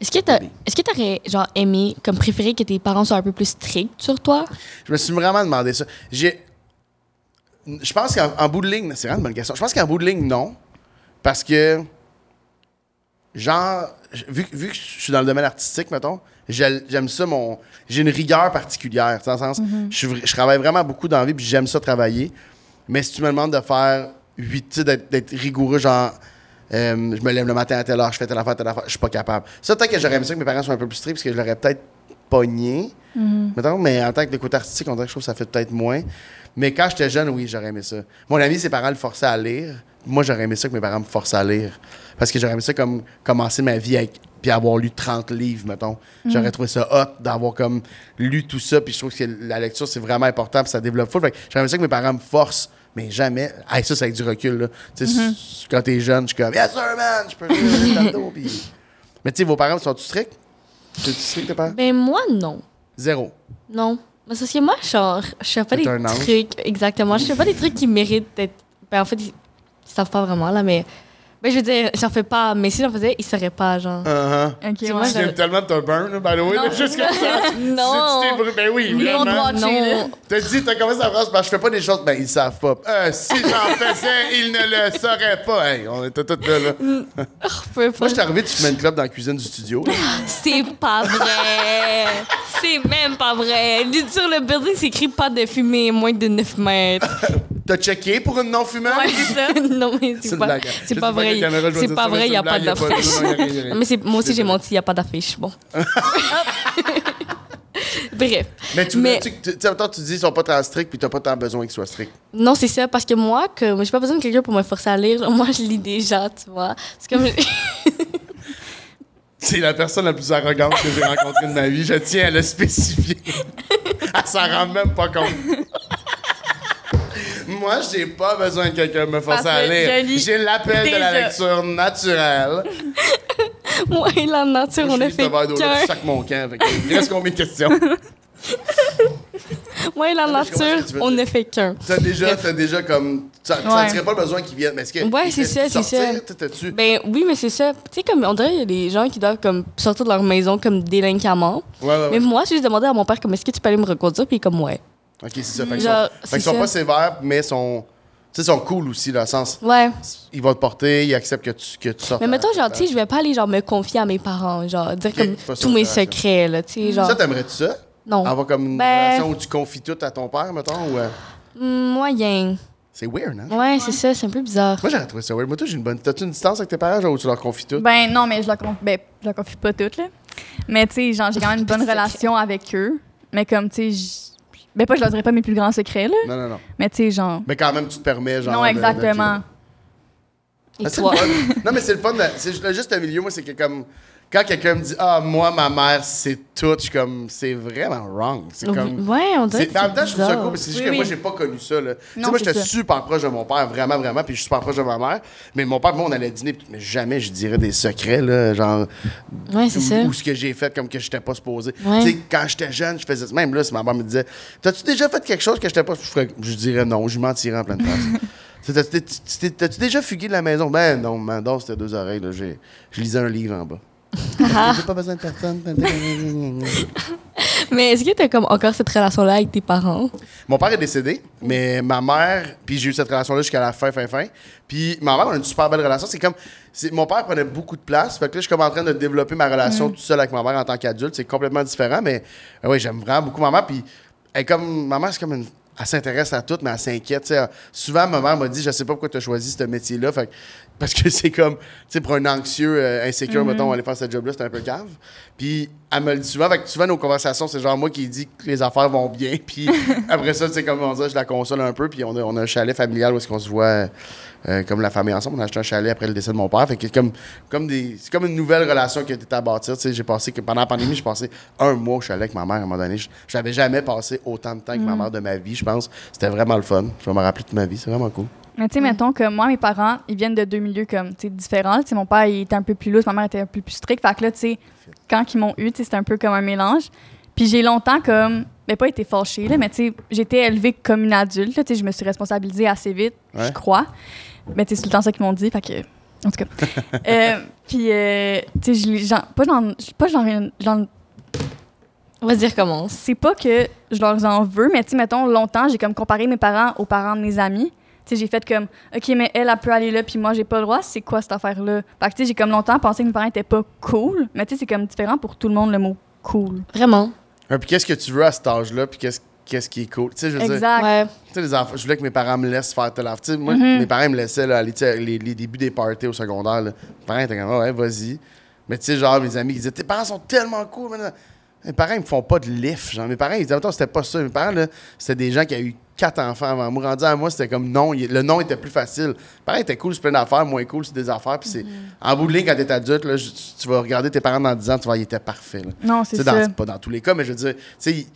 Est-ce que t'aurais, genre, aimé, comme préféré que tes parents soient un peu plus stricts sur toi? Je me suis vraiment demandé ça. J'ai. Je pense qu'en en bout de ligne, c'est vraiment une bonne question. Je pense qu'en bout de ligne, non. Parce que. Genre, vu, que- vu que je suis dans le domaine artistique, mettons, j'ai- j'aime ça, mon. J'ai une rigueur particulière. Dans le sens, vra- je travaille vraiment beaucoup dans la vie, puis j'aime ça travailler. Mais si tu me demandes de faire 8, tu sais, d'être rigoureux, genre. euh, je me lève le matin à telle heure, je fais telle affaire, telle affaire, je suis pas capable. Ça, peut-être que j'aurais aimé ça que mes parents soient un peu plus stricts, parce que je l'aurais peut-être pogné. Mettons, mais en tant que côté artistique, on dirait que je trouve que ça fait peut-être moins. Mais quand j'étais jeune, oui, j'aurais aimé ça. Mon ami, ses parents le forçaient à lire. Moi, j'aurais aimé ça que mes parents me forcent à lire. Parce que j'aurais aimé ça comme commencer ma vie avec puis avoir lu 30 livres, mettons. J'aurais trouvé ça hot d'avoir comme lu tout ça. Puis je trouve que la lecture, c'est vraiment important. Puis ça développe full. Fait que j'aurais aimé ça que mes parents me forcent. Mais jamais. Hey, ça, c'est avec du recul. Là. Tu sais, Quand t'es jeune, je suis comme Yes, sir, man, je peux lire Nintendo. *laughs* Puis... Mais tu sais, vos parents sont-tu stricts? Tu stricts, tes parents? Ben, moi, non. Zéro. Non. Mais c'est parce que moi, genre, je fais pas des trucs. Exactement. Je fais pas des trucs qui méritent d'être. Ben, en fait, ils savent pas vraiment, là, mais. Ben, je veux dire, j'en fais pas. Mais si j'en faisais, ils sauraient pas, genre. Uh-huh. Ok, C'est ouais. moi, Tu viens tellement de te burn, là, by the way, comme ça. *laughs* Non. Tu t'es brûlé- Ben oui, Ils vont vraiment. Non. T'as dit, t'as commencé à phrase, parce que je fais pas des choses, ben ils savent pas. Euh, si j'en faisais, ils ne le sauraient pas. Hey, on était tous là, là. *laughs* Peu Moi, importe. j'étais arrivé, tu fumais une clope dans la cuisine du studio. *laughs* C'est pas vrai. c'est même pas vrai. Sur le building, c'est écrit pas de fumer moins de 9 mètres. T'as checké pour une non-fumante? Ouais, c'est ça. Non, mais C'est pas. Je pas pas vrai. C'est pas vrai, il n'y a pas blague, y a pas- d'affiche. Mais c'est- moi aussi, j'ai menti, il n'y a pas d'affiche. Bon. *laughs* Bref. Mais tu, Mais- tu, tu, tu sais, autant tu dis qu'ils sont pas tant stricts, puis t'as pas tant besoin qu'ils soient stricts. Non, c'est ça, parce que moi, que j'ai pas besoin de quelqu'un pour me forcer à lire. *laughs* Moi, je lis déjà, tu vois. C'est comme. *laughs* C'est la personne la plus arrogante que j'ai rencontrée de ma vie. Je tiens à le spécifier. Elle s'en rend même pas compte. Moi, j'ai pas besoin que quelqu'un me force à lire. J'ai l'appel de la lecture naturelle. *laughs* moi et la nature, on Je a fait qu'un. je sac mon camp. Que Il reste combien de questions? *laughs* Moi et la Ah, nature, on ne fait qu'un. T'as déjà, t'as déjà comme. Tu Ouais. sentirais pas le besoin qu'ils viennent. Mais est-ce que. Ouais, c'est ça, c'est ça. Ben oui, mais c'est ça. Tu sais, comme on dirait qu'il y a des gens qui doivent comme sortir de leur maison comme délinquamment. Ouais, ouais, ouais. Mais moi, j'ai juste demandé à mon père comme est-ce que tu peux aller me reconduire, puis il est comme ouais. Ok, c'est ça. Fait qu'ils sont, fait qu'ils sont pas sévères, mais sont. Tu sais, sont cool aussi, dans le sens. Ouais. Ils vont te porter, ils acceptent que tu, que tu sortes. Mais mettons, genre, tu sais, je vais pas aller genre me confier à mes parents, genre dire comme tous mes secrets, là, tu sais, genre. Ça, t'aimerais-tu ça? non. Avoir comme une Ben- relation où tu confies tout à ton père, mettons? Ou, euh, Hmm, Moyen. C'est weird, hein? Ouais, c'est ça, c'est un peu bizarre. Moi, j'aurais trouvé ça weird. Moi, toi, j'ai une bonne. T'as-tu une distance avec tes parents, genre, où tu leur confies tout? Ben non, mais je la, conf... ben, je la confie pas toute, là. Mais tu sais, genre, j'ai quand même une *laughs* bonne relation avec eux. Mais comme, tu sais, ben pas, je leur dirais pas mes plus grands secrets, là. Non, non, non. Mais tu sais, genre. Mais quand même, tu te permets, genre. non, de- de- exactement. Et Ah, c'est toi? le fun. Non, mais c'est le fun. de- C'est juste un milieu, moi, c'est que comme. Quand quelqu'un me dit, ah, moi, ma mère, c'est tout, je suis comme, c'est vraiment wrong. C'est comme. Ouais, on dirait en même temps, je trouve ça cool, parce que c'est juste Oui, que moi, oui. j'ai pas connu ça. Là. Tu sais, Non, moi, j'étais super proche de mon père, vraiment, vraiment, puis je suis super proche de ma mère. Mais mon père, moi, on allait dîner, mais jamais je dirais des secrets, là, genre. Ouais, c'est ça. Ou, ce que j'ai fait comme que j'étais pas supposé. Ouais. Tu sais, quand j'étais jeune, je faisais ça. Même là, si ma mère me disait, T'as-tu déjà fait quelque chose que j'étais pas. Je, je dirais non, je mentirais en pleine face. *laughs* T'as-tu t'as- t'as-tu déjà fugué de la maison? Ben non, Mandor, c'était deux oreilles. Là. J'ai- Je lisais un livre en bas. J'ai pas besoin de personne. *laughs* Mais est-ce que t'as comme encore cette relation-là avec tes parents? Mon père est décédé, mais ma mère, puis j'ai eu cette relation-là jusqu'à la fin, fin, fin. Puis ma mère, on a une super belle relation. C'est comme, c'est- mon père prenait beaucoup de place. Fait que là, je suis comme en train de développer ma relation tout seul avec ma mère en tant qu'adulte. C'est complètement différent, mais euh, oui, j'aime vraiment beaucoup ma mère. Puis elle est comme, ma mère, c'est comme une. Elle s'intéresse à tout, mais elle s'inquiète. tu. Souvent, ma mère m'a dit Je sais pas pourquoi tu as choisi ce métier-là. Fait que- parce que c'est comme, tu sais, pour un anxieux, euh, insécure, mettons, aller faire ce job-là, c'est un peu cave. Puis elle me le dit souvent. Fait que souvent, nos conversations, c'est genre moi qui dis que les affaires vont bien. *laughs* Puis après ça, c'est comme on dit, je la console un peu. Puis on a, on a un chalet familial où est-ce qu'on se voit euh, comme la famille ensemble. On a acheté un chalet après le décès de mon père. Fait que comme, comme des, c'est comme une nouvelle relation qui a été à bâtir. Tu sais, j'ai passé, que pendant la pandémie, j'ai passé un mois au chalet avec ma mère à un moment donné. Je n'avais jamais passé autant de temps avec ma mère de ma vie, je pense. C'était vraiment le fun. Je vais me rappeler toute ma vie. C'est vraiment cool. Mais tu sais, mettons que moi, mes parents, ils viennent de deux milieux comme, tu sais, différents. Tu sais, mon père, il était un peu plus loose, ma mère était un peu plus stricte. Fait que là, tu sais, quand ils m'ont eu, tu sais, c'était un peu comme un mélange. Puis j'ai longtemps comme, ben pas été fâchée, là, mais tu sais, j'étais élevée comme une adulte. là, Tu sais, je me suis responsabilisée assez vite, Ouais. je crois. Mais tu sais, c'est tout le temps ça qu'ils m'ont dit. Fait que, en tout cas. *laughs* Euh, puis, euh, tu sais, pas j'en- pas j'en- On va dire commence. c'est pas que je leur en veux, mais tu sais, mettons, longtemps, j'ai comme comparé mes parents aux parents de mes amis. Tu sais, j'ai fait comme, OK, mais elle, elle peut aller là, puis moi, j'ai pas le droit. C'est quoi cette affaire-là? Fait que, tu sais, j'ai comme longtemps pensé que mes parents étaient pas cool, mais tu sais, c'est comme différent pour tout le monde, le mot cool. Vraiment. Ouais, puis qu'est-ce que tu veux à cet âge-là? Puis qu'est-ce, qu'est-ce qui est cool? Tu sais, je veux dire, Exact. Ouais. Tu sais, les enfants, je voulais que mes parents me laissent faire telle affaire. Tu sais, moi, Mhm. mes parents me laissaient là, aller, tu sais, les, les débuts des parties au secondaire. Là. Mes parents étaient comme, Ah ouais, vas-y. Mais tu sais, genre, mes amis, ils disaient, tes parents sont tellement cool. maintenant. Mes parents, ils me font pas de lift. Genre, mes parents, ils disaient, attends, c'était pas ça. Mes parents, là, c'était des gens qui ont eu quatre enfants avant moi. Rendu à moi, c'était comme non. il- le nom était plus facile. Mes parents étaient cool, c'est plein d'affaires, moins cool, c'est des affaires. Puis c'est, en bout de ligne, quand t'es adulte, là, je- tu vas regarder tes parents dans 10 ans, tu vois, ils étaient parfaits. là. Non, c'est ça. pas dans tous les cas, mais je veux dire, tu sais,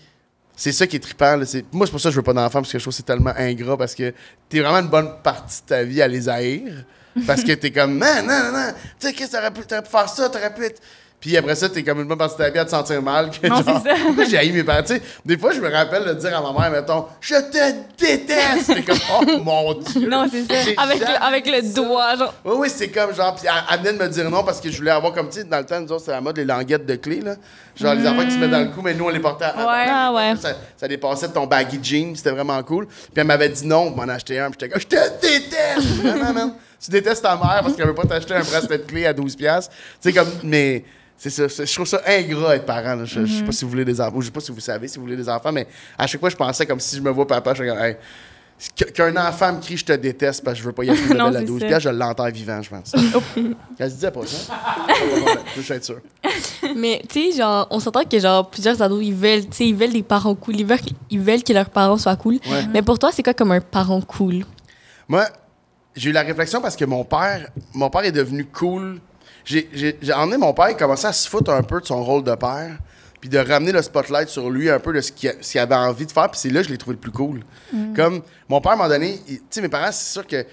c'est ça qui est trippant. là, c'est- Moi, c'est pour ça que je veux pas d'enfants, parce que je trouve que c'est tellement ingrat, parce que t'es vraiment une bonne partie de ta vie à les haïr. Parce que t'es comme, *laughs* man, non, non, non, tu sais, qu'est-ce que t'aurais pu, t'aurais pu faire ça, t'aurais pu être. Puis après ça, t'es comme une bonne partie de ta vie à te sentir mal. Que Non, genre, c'est ça. pourquoi *laughs* j'ai haï mes parents? Des fois, je me rappelle de dire à ma mère, mettons, je te déteste. T'es comme, oh mon Dieu. Non, c'est ça. Avec, le, avec le doigt, genre. Oui, oui, c'est comme genre. Puis elle, venait de me dire non parce que je voulais avoir comme, tu sais, dans le temps, nous autres, c'était la mode les languettes de clés, là. Genre les enfants qui se mettent dans le cou, mais nous, on les portait à. Ouais. Ah ouais. Ça, ça dépassait de ton baggy jean, c'était vraiment cool. Puis elle m'avait dit non, m'en acheter un. Puis j'étais comme, je te déteste! non, non, non. Tu détestes ta mère parce qu'elle veut pas t'acheter un bracelet de clés à 12$. piastres. Tu sais, comme, mais. C'est ça, je trouve ça ingrat être parent. là. Je, je sais pas si vous voulez des enfants, ou je sais pas si vous savez si vous voulez des enfants, mais à chaque fois, je pensais comme si je me vois papa, je suis comme, hey, qu'un enfant me crie je te déteste parce que je veux pas y *laughs* acheter de c'est 12 ça. piastres, je l'entends vivant, je pense. *laughs* Elle se disait pas ça. *laughs* je suis sûr. Mais, tu sais, genre, on s'entend que, genre, plusieurs ados, ils veulent, tu sais, ils veulent des parents cool. Ils veulent, ils veulent que leurs parents soient cool. Ouais. Mais pour toi, c'est quoi comme un parent cool? Moi, j'ai eu la réflexion parce que mon père, mon père est devenu cool. J'ai, emmené mon père, il commençait à se foutre un peu de son rôle de père, puis de ramener le spotlight sur lui un peu de ce qu'il, avait envie de faire, puis c'est là que je l'ai trouvé le plus cool. Comme mon père m'a donné, tu sais, mes parents, c'est sûr que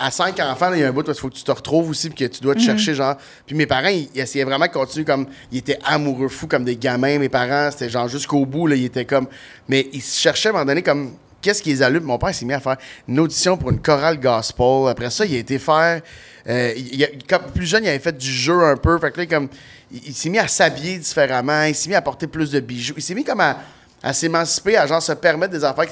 à cinq enfants, il y a un bout où il faut que tu te retrouves aussi, puis que tu dois te chercher, genre. Puis mes parents, ils, ils essayaient vraiment de continuer comme. Ils étaient amoureux fous comme des gamins, mes parents. C'était genre jusqu'au bout, là, ils étaient comme. Mais ils se cherchaient à un moment donné comme. Qu'est-ce qu'ils allument? Mon père s'est mis à faire une audition pour une chorale gospel. Après ça, il a été faire. euh, plus jeune, il avait fait du jeu un peu. Fait que là, comme. Il, il s'est mis à s'habiller différemment. Il s'est mis à porter plus de bijoux. Il s'est mis comme à à s'émanciper, à genre se permettre des affaires.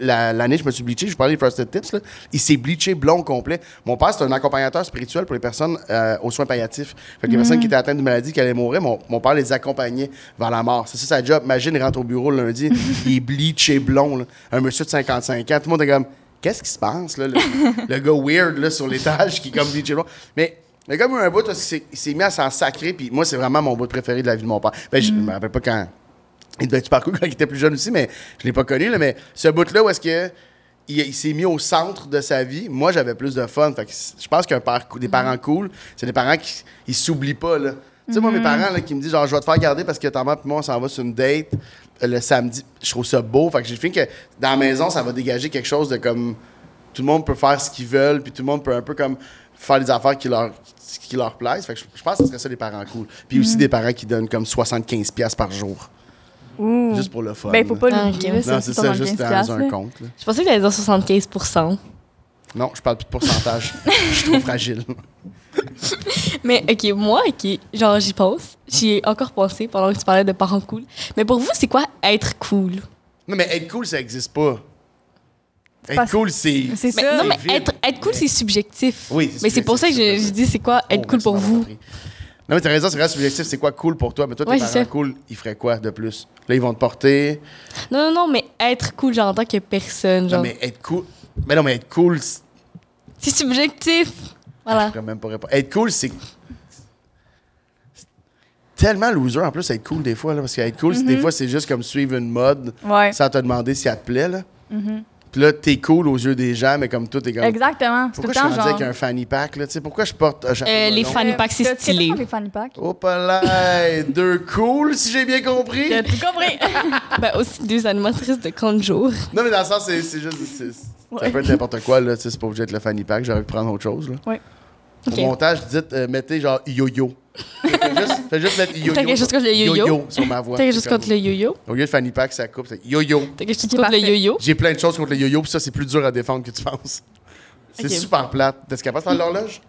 L'année, je me suis bleaché, je vous parlais des Frosted Tips, là. il s'est bleaché blond complet. Mon père, c'est un accompagnateur spirituel pour les personnes euh, aux soins palliatifs. Fait que les personnes qui étaient atteintes d'une maladie, qui allaient mourir, mon, mon père les accompagnait vers la mort. C'est ça sa job. Imagine, il rentre au bureau le lundi, *laughs* il est bleaché blond, là. un monsieur de 55 ans. Tout le monde est comme, qu'est-ce qui se passe, là? Le, *laughs* le gars weird là, sur l'étage qui est comme bleaché blond. Mais mais comme un bout, il s'est- mis à s'en sacrer, puis moi, c'est vraiment mon bout préféré de la vie de mon père. Ben, je me rappelle pas quand. Il devait être super cool quand il était plus jeune aussi, mais je l'ai pas connu. Là, mais ce bout-là où est-ce que il, il s'est mis au centre de sa vie, moi j'avais plus de fun. Fait que je pense qu'un père, des parents cool, c'est des parents qui ils s'oublient pas. Là. Tu sais, moi, mes parents là, qui me disent genre, je vais te faire garder parce que ta mère et moi, on s'en va sur une date euh, le samedi. Je trouve ça beau. Fait que j'ai fait que dans la maison, ça va dégager quelque chose de comme. Tout le monde peut faire ce qu'ils veulent, puis tout le monde peut un peu comme faire des affaires qui leur, qui leur plaisent. Fait que je, je pense que ce serait ça des parents cool. Puis aussi des parents qui donnent comme 75$ piastres par jour. Ouh. Juste pour le fun. Ben, faut pas Ah, l'oublier. ok. là, Non, c'est ça, 75 juste dans un compte. là. Je pensais que t'allais dire 75% Non, je parle plus de pourcentage. *laughs* Je suis trop fragile. Mais, OK, moi, OK, genre, j'y pense. J'y ai encore pensé pendant que tu parlais de parents cool. Mais pour vous, c'est quoi être cool? Non, mais être cool, ça existe pas. Être cool, c'est. C'est ça. non, mais être, être cool, c'est subjectif. Oui, Mais c'est pour ça que je, dis, c'est quoi être Oh, cool pour vous? compris. Non, mais t'as raison, c'est vrai, subjectif, c'est quoi cool pour toi? Mais toi, tes Ouais, parents cool, ils feraient quoi de plus? Là, ils vont te porter. Non, non, non, mais être cool, genre, en tant que personne, genre. Non, mais être cool. Mais non, mais être cool, c'est- subjectif. je Voilà. pourrais même pas répondre. Être cool, c'est. Tellement loser en plus, être cool des fois, là, parce qu'être cool, c'est- Mm-hmm. des fois, c'est juste comme suivre une mode Ouais. sans te demander si elle te plaît. Là. Mm-hmm. Puis là, t'es cool aux yeux des gens, mais comme toi, t'es comme. Exactement. C'est tout Pourquoi le je suis rendu genre. avec un fanny pack, là? Tu sais, pourquoi je porte un chapeau Euh, les fanny pack, c'est stylé. les fanny pack? Oh, pas là! Deux cool, si j'ai bien compris! T'as tout compris. *laughs* Ben, aussi deux animatrices de 30 jours. Non, mais dans le sens, c'est c'est juste. Ouais. peut être n'importe quoi, là. Tu sais, c'est pas obligé d'être le fanny pack, j'aurais pu prendre autre chose, là. Ouais. Ok. Au montage, dites, euh, mettez genre yo-yo. Fais, juste, fais juste mettre yo-yo. T'as quelque chose contre le yo-yo? Sur ma voix. T'as quelque chose contre le yo-yo? Au lieu de fanny pack, ça coupe, c'est yo-yo. T'as quelque chose contre le yo-yo? J'ai plein de choses contre le yo-yo, puis ça, c'est plus dur à défendre que tu penses. C'est super plate. T'es capable de faire l'horloge?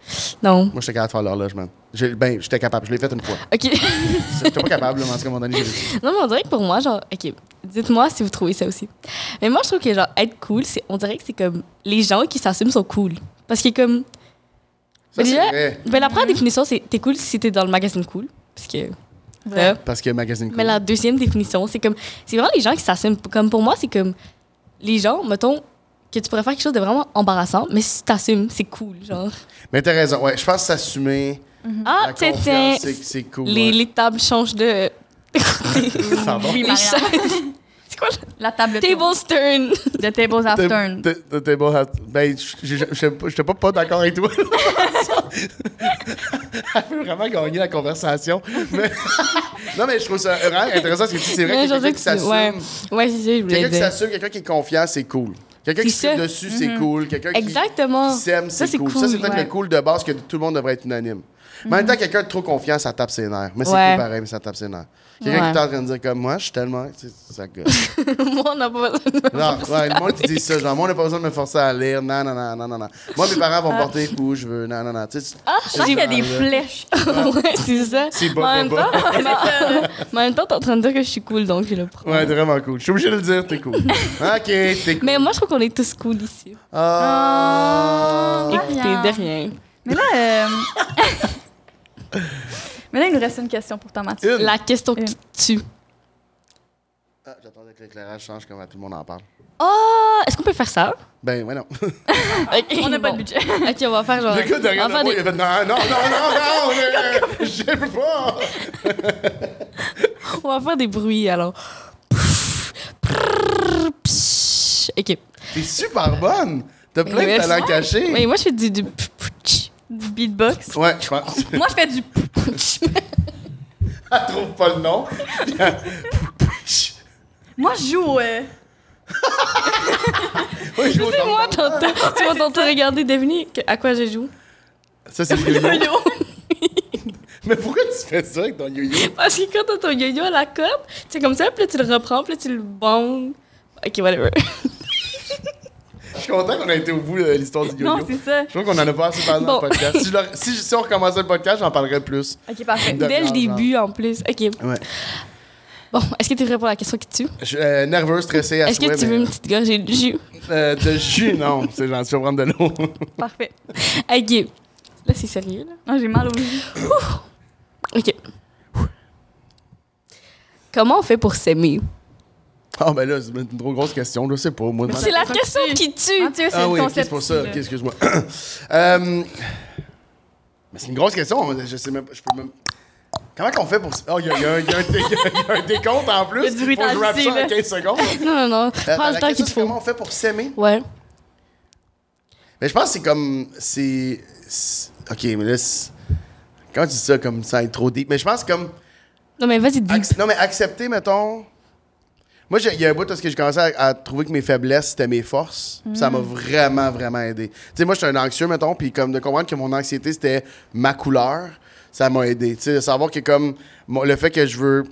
Non. Moi, j'étais capable de faire l'horloge, man. Ben, j'étais capable. Je l'ai fait une fois. OK. *laughs* J'étais pas capable, là, mais en tout cas, moment donné, non, mais on dirait que pour moi, genre, OK, dites-moi si vous trouvez ça aussi. Mais moi, je trouve que, genre, être cool, c'est, on dirait que c'est comme les gens qui s'assument sont cool. Parce que, comme, Ça, déjà- vrai. ben, la première définition, c'est t'es cool si t'es dans le magazine cool. Parce que, ça. Parce que magazine cool. Mais la deuxième définition, c'est comme, c'est vraiment les gens qui s'assument. Comme pour moi, c'est comme les gens, mettons, que tu pourrais faire quelque chose de vraiment embarrassant, mais si tu t'assumes, c'est cool, genre. Mais t'as raison. Ouais, je pense que s'assumer Ah, la tiens, c'est cool. les, ouais. les tables changent de. *laughs* Pardon? Les chaises. C'est quoi La table de table stern? The tables have turned. The- the table has- Ben, je- je- je- j'étais pas, pas d'accord avec toi. *laughs* Elle veut vraiment gagner la conversation. Mais- *laughs* non, mais je trouve ça vraiment intéressant parce que tu sais, c'est vrai que quelqu'un qui s'assume, ouais. Ouais, c'est ça, je voulais quelqu'un qui s'assume, quelqu'un qui est confiant, c'est cool. Quelqu'un qui se dessus, c'est cool. Quelqu'un qui, s'aime, Ça, c'est cool. Ça, c'est peut-être ouais. le cool de base que tout le monde devrait être unanime. Mais en même temps, quelqu'un de trop confiant, ça tape ses nerfs. Mais c'est Ouais. cool pareil, mais ça tape ses nerfs. Quelqu'un Ouais. qui est en train de dire comme moi, je suis tellement. tu sais, Ça gueule. *laughs* Moi, on n'a pas besoin de. Non, ouais, le monde qui dit ça, genre, moi, on n'a pas besoin de me forcer à lire. Non, non, non, non, non, non. Moi, mes parents vont me porter où je veux. Non, non, non. Tu sais, Ah, Je qu'il y a des flèches. *laughs* ouais, c'est ça. C'est bas, en même temps, mais- mais en même temps, t'es en train de dire que je suis cool, donc je le prends. Ouais, t'es vraiment cool. Je suis obligé de le dire, t'es cool. *laughs* ok, t'es cool. Mais moi, je trouve qu'on est tous cool ici. Ah. Écoutez, Marianne. de rien. Mais là, euh... Mais là, il nous reste une question pour toi, Mathieu. Une. La question qui tue. Ah, J'attendais que l'éclairage change comme tout le monde en parle. Oh, est-ce qu'on peut faire ça? Ben, ouais, non. *laughs* On n'a pas bon. de budget. *laughs* Ok, on va faire genre. Le gars derrière on va moi, faire il a fait non, non, non, non, non, *laughs* mais je peux pas. des- on va faire des bruits alors. Ok. T'es super bonne. T'as plein de talents cachés. Oui, moi, je fais du. du... Du beatbox. Ouais, je pense. *laughs* Moi, je fais du... Elle *laughs* trouve pas le nom. *laughs* Moi, je joue... euh, Ouais, je joue au moi, t'entends. Tu vas t'entendre regarder, deviner que- à quoi je joue? Ça, c'est le yo-yo. yo-yo. Mais pourquoi tu fais ça avec ton yo-yo? Parce que quand t'as ton yo-yo à la corde, c'est comme ça, puis là, tu le reprends, puis là, tu le bandes. Ok, whatever. Je suis content qu'on ait été au bout de l'histoire du yo-yo. Non, c'est ça. Je trouve qu'on en a pas assez parlé dans le podcast. Si, je leur- si, si on recommençait le podcast, j'en parlerais plus. OK, parfait. Dès le début, en plus. Ok. Ouais. Bon, est-ce que tu es prêt pour la question qui tue? Je suis euh, nerveux, stressé à Est-ce que tu mais- veux une petite gorgée de jus? Euh, de jus, non. C'est gentil, je vais prendre de l'eau. *laughs* Parfait. Ok. Là, c'est sérieux, là. Non, j'ai mal au jus. Ok. Comment on fait pour s'aimer? Ah, ben là, c'est une trop grosse question, je sais pas. Moi, C'est la question tue. qui tue! Mathieu, c'est Ah oui, c'est pour ça. ici, Ok, là. excuse-moi. *coughs* Euh, mais c'est une grosse question. Je sais même pas. Je peux même. Comment qu'on fait pour. Oh, il y, a- y un- y y a décompte en plus. Il y a du Faut que je rappe ça en là. 15 secondes. *laughs* Non, non, non. Euh, Prends la le temps question, qu'il te faut. Comment on fait pour s'aimer? Ouais. Mais je pense que c'est comme. C'est. Ok, mais là. Comment tu dis ça comme ça être trop deep? Mais je pense comme. Non, mais vas-y, dis. Ac- non, mais accepter, mettons. Moi, il y a un bout parce que j'ai commencé à, à trouver que mes faiblesses, c'était mes forces. Ça m'a vraiment, vraiment aidé. Tu sais, moi, je suis un anxieux, mettons, puis comme de comprendre que mon anxiété, c'était ma couleur, ça m'a aidé. Tu sais, de savoir que comme le fait que je veux.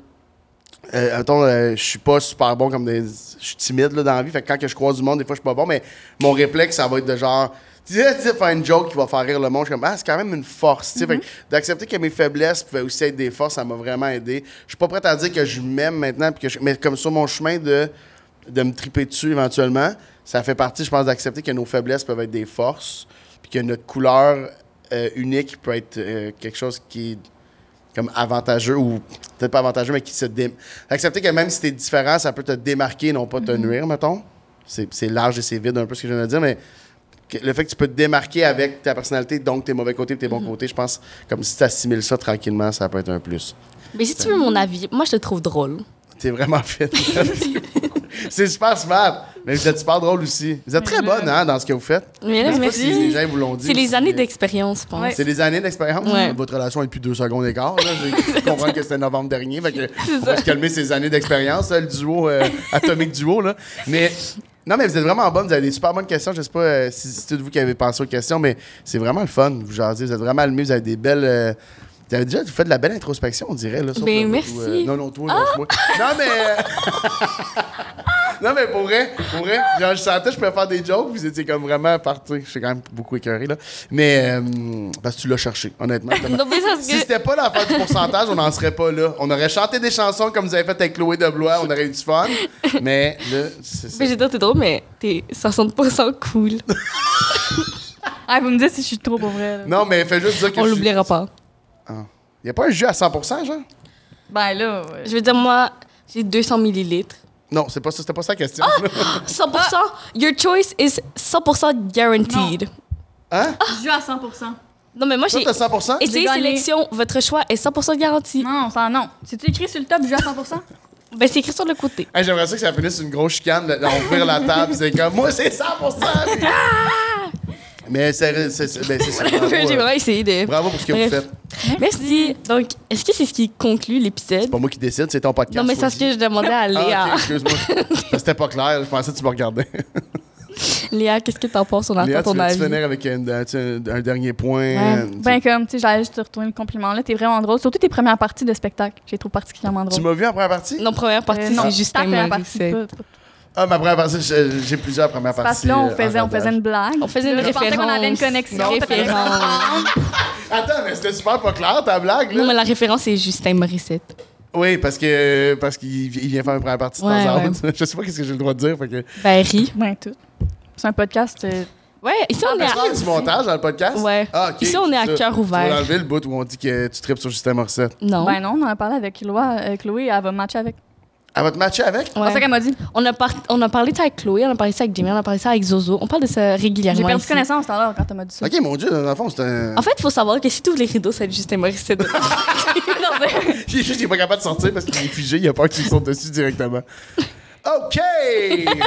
Euh, mettons, euh, je suis pas super bon comme des. Je suis timide là, dans la vie. Fait que quand que je croise du monde, des fois, je suis pas bon, mais mon réflexe, ça va être de genre Tu sais, tu sais, faire une joke qui va faire rire le monde, je suis comme, ah, c'est quand même une force. tu sais. Fait Mm-hmm. que D'accepter que mes faiblesses pouvaient aussi être des forces, ça m'a vraiment aidé. Je suis pas prêt à dire que je m'aime maintenant, puis que je- mais comme sur mon chemin de, de me triper dessus éventuellement, ça fait partie, je pense, d'accepter que nos faiblesses peuvent être des forces, puis que notre couleur euh, unique peut être euh, quelque chose qui est comme avantageux ou peut-être pas avantageux, mais qui se dé... Accepter que même si t'es différent, ça peut te démarquer, non pas te nuire, mettons. C'est c'est large et c'est vide un peu ce que je viens de dire, mais le fait que tu peux te démarquer avec ta personnalité, donc tes mauvais côtés et tes bons côtés, je pense, comme si tu assimiles ça tranquillement, ça peut être un plus. Mais si tu veux mon avis, moi, je te trouve drôle. T'es vraiment fit. *laughs* *laughs* c'est super smart, mais vous êtes super drôle aussi. Vous êtes très bonne hein, dans ce que vous faites. Mais Je là, sais pas si les merci. gens vous l'ont dit. C'est les années d'expérience, je pense. Ouais. C'est des années d'expérience. Ouais. Votre relation est depuis deux secondes d'écart. là. J'ai *laughs* compris que c'était novembre dernier. Fait que on va se calmer ces années d'expérience, le duo, euh, atomique duo. Là. Mais non, mais vous êtes vraiment bonne. Vous avez des super bonnes questions. Je sais pas euh, si c'est tout vous qui avez pensé aux questions, mais c'est vraiment le fun. Vous jasez. Vous êtes vraiment allumés. Vous avez des belles. euh, vous avez déjà fait de la belle introspection, on dirait. Là, sauf Ben, le merci. euh, non, non, toi, non, moi. Non, mais. *laughs* *laughs* non, mais pour vrai, pour vrai, genre, je sentais que je pouvais faire des jokes, vous étiez comme vraiment parti. Je suis quand même beaucoup écœuré, là. Mais, euh, parce que tu l'as cherché, honnêtement. *laughs* Non, mais ça, Si c'était pas l'affaire du pourcentage, on n'en serait pas là. On aurait chanté des chansons comme vous avez fait avec Chloé de Blois, on aurait eu du fun. Mais là, c'est ça. Mais j'ai dit, t'es drôle, mais t'es 60% cool. *laughs* Ah, vous me dites si je suis trop pour vrai. là. Non, mais fais juste dire que. On je suis- l'oubliera pas. Y a pas un jus à 100%, genre? Ben là, ouais. Je veux dire, moi, j'ai 200 millilitres. Non, c'est pas ça, c'était pas ça la question. Ah! *laughs* 100%, your choice is 100% guaranteed. Hein? je joue à 100 Non, mais moi, Toi, j'ai. t'as 100%? Essayez gagné. sélection, votre choix est 100% garanti. Non, ça non. Si tu écris sur le top, je joue à 100 *laughs* Ben, c'est écrit sur le côté. Hey, J'aimerais ça que ça finisse une grosse chicane, là, on ouvre la table, c'est comme moi c'est 100%. puis- *laughs* Mais c'est ben, ça. *laughs* Bravo, j'ai euh, vraiment essayé de. bravo pour ce que vous Bref. faites. Merci. Donc, est-ce que c'est ce qui conclut l'épisode? C'est pas moi qui décide, c'est ton podcast. Non, mais c'est ce que je demandais à Ah, Léa. ok, excuse-moi. *laughs* Ça, C'était pas clair, je pensais que tu me regardais. *laughs* Léa, qu'est-ce que t'en penses? On attend Léa, tu ton veux-tu avis. finir avec un, un- tu dernier point? Ouais. Ben comme, tu sais, j'allais juste te retourner le compliment là. T'es vraiment drôle. Surtout tes premières parties de spectacle. J'ai trouvé particulièrement tu drôle. m'as vu en première partie? Non, première partie, Euh, non, c'est ta Justin première Ah, ma première partie, j'ai plusieurs premières parties. Parce que là, on euh, faisait, on rodage. faisait une blague. On faisait une Là, Je pensais qu'on avait une référence. connexion. Non, référence. Attends, mais c'était super pas clair ta blague, là. Non, mais la référence, c'est Justin Morissette. Oui, parce que parce qu'il il vient faire une première partie de Ouais, temps en ouais. temps. *laughs* Je sais pas qu'est-ce que j'ai le droit de dire. Fait que... Ben, ri. Ben, tout. C'est un podcast. euh, Ouais, ici, on est Est-ce qu'il y a à. du montage dans le podcast? Ouais. Ah, Ici, on est à ça. cœur Tu vas ouvert. enlever le bout où on dit que tu tripes sur Justin Morissette. Non. Ben non, on en a parlé avec Chloé. euh, Chloé, elle va matcher avec. Elle va te matcher avec? C'est ça qu'elle m'a dit. On, a par- on a parlé de ça avec Chloé, on a parlé de ça avec Jimmy, on a parlé de ça avec Zozo. On parle de ça régulièrement. J'ai perdu ici. connaissance tout à l'heure quand elle m'a dit ça. Ok, mon Dieu, dans le fond, c'est un. En fait, il faut savoir que si tu ouvres les rideaux, c'est Justin *laughs* Morissette. Il est juste qu'il est pas capable de sortir parce qu'il est figé, il a peur que tu lui sautes dessus directement. OK!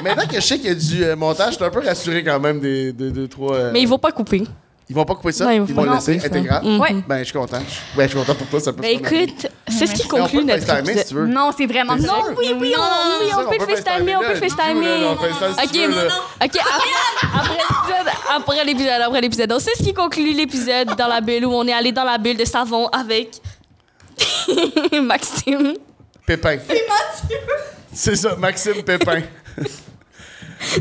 Maintenant que je sais qu'il y a du euh, montage, je suis un peu rassuré quand même des deux, deux, trois. euh, Mais il va pas couper. Ils vont pas couper ça? Non, ils ils vont vont pas le laisser intégral? Mhm. Ouais. Ben, je suis content. Je- Ben, je suis content pour toi, ça peut Ben se faire. écoute, c'est ce qui conclut peut notre FaceTimer, si tu épisode. veux. Non, c'est vraiment sûr? Oui, oui, on, oui, on peut FaceTimer, on peut FaceTimer. Ok, ok, après, après l'épisode, après l'épisode, après l'épisode. Donc, c'est ce qui conclut l'épisode dans la bulle où on est allé dans la bulle de savon avec *laughs* Maxime. Pépin. C'est Mathieu. C'est ça, Maxime Pépin. *laughs*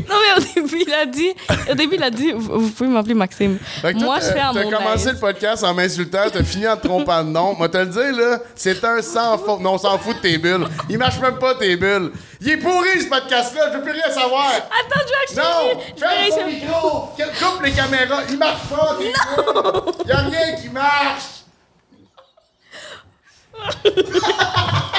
Non, mais au début, il a dit, au début, il a dit, vous, vous pouvez m'appeler Maxime. Fait que toi, Moi, je fais à T'as commencé le podcast en m'insultant, t'as fini en te trompant de nom. Moi, te le dire, là, c'est un sans faute. Non, on s'en fout de tes bulles. Il marche même pas, tes bulles. Il est pourri, ce podcast-là, je veux plus rien savoir. Attends, je vais Non! Ferme ton micro! Coupe les caméras! Il marche pas, tes bulles! Y a rien qui marche! *laughs*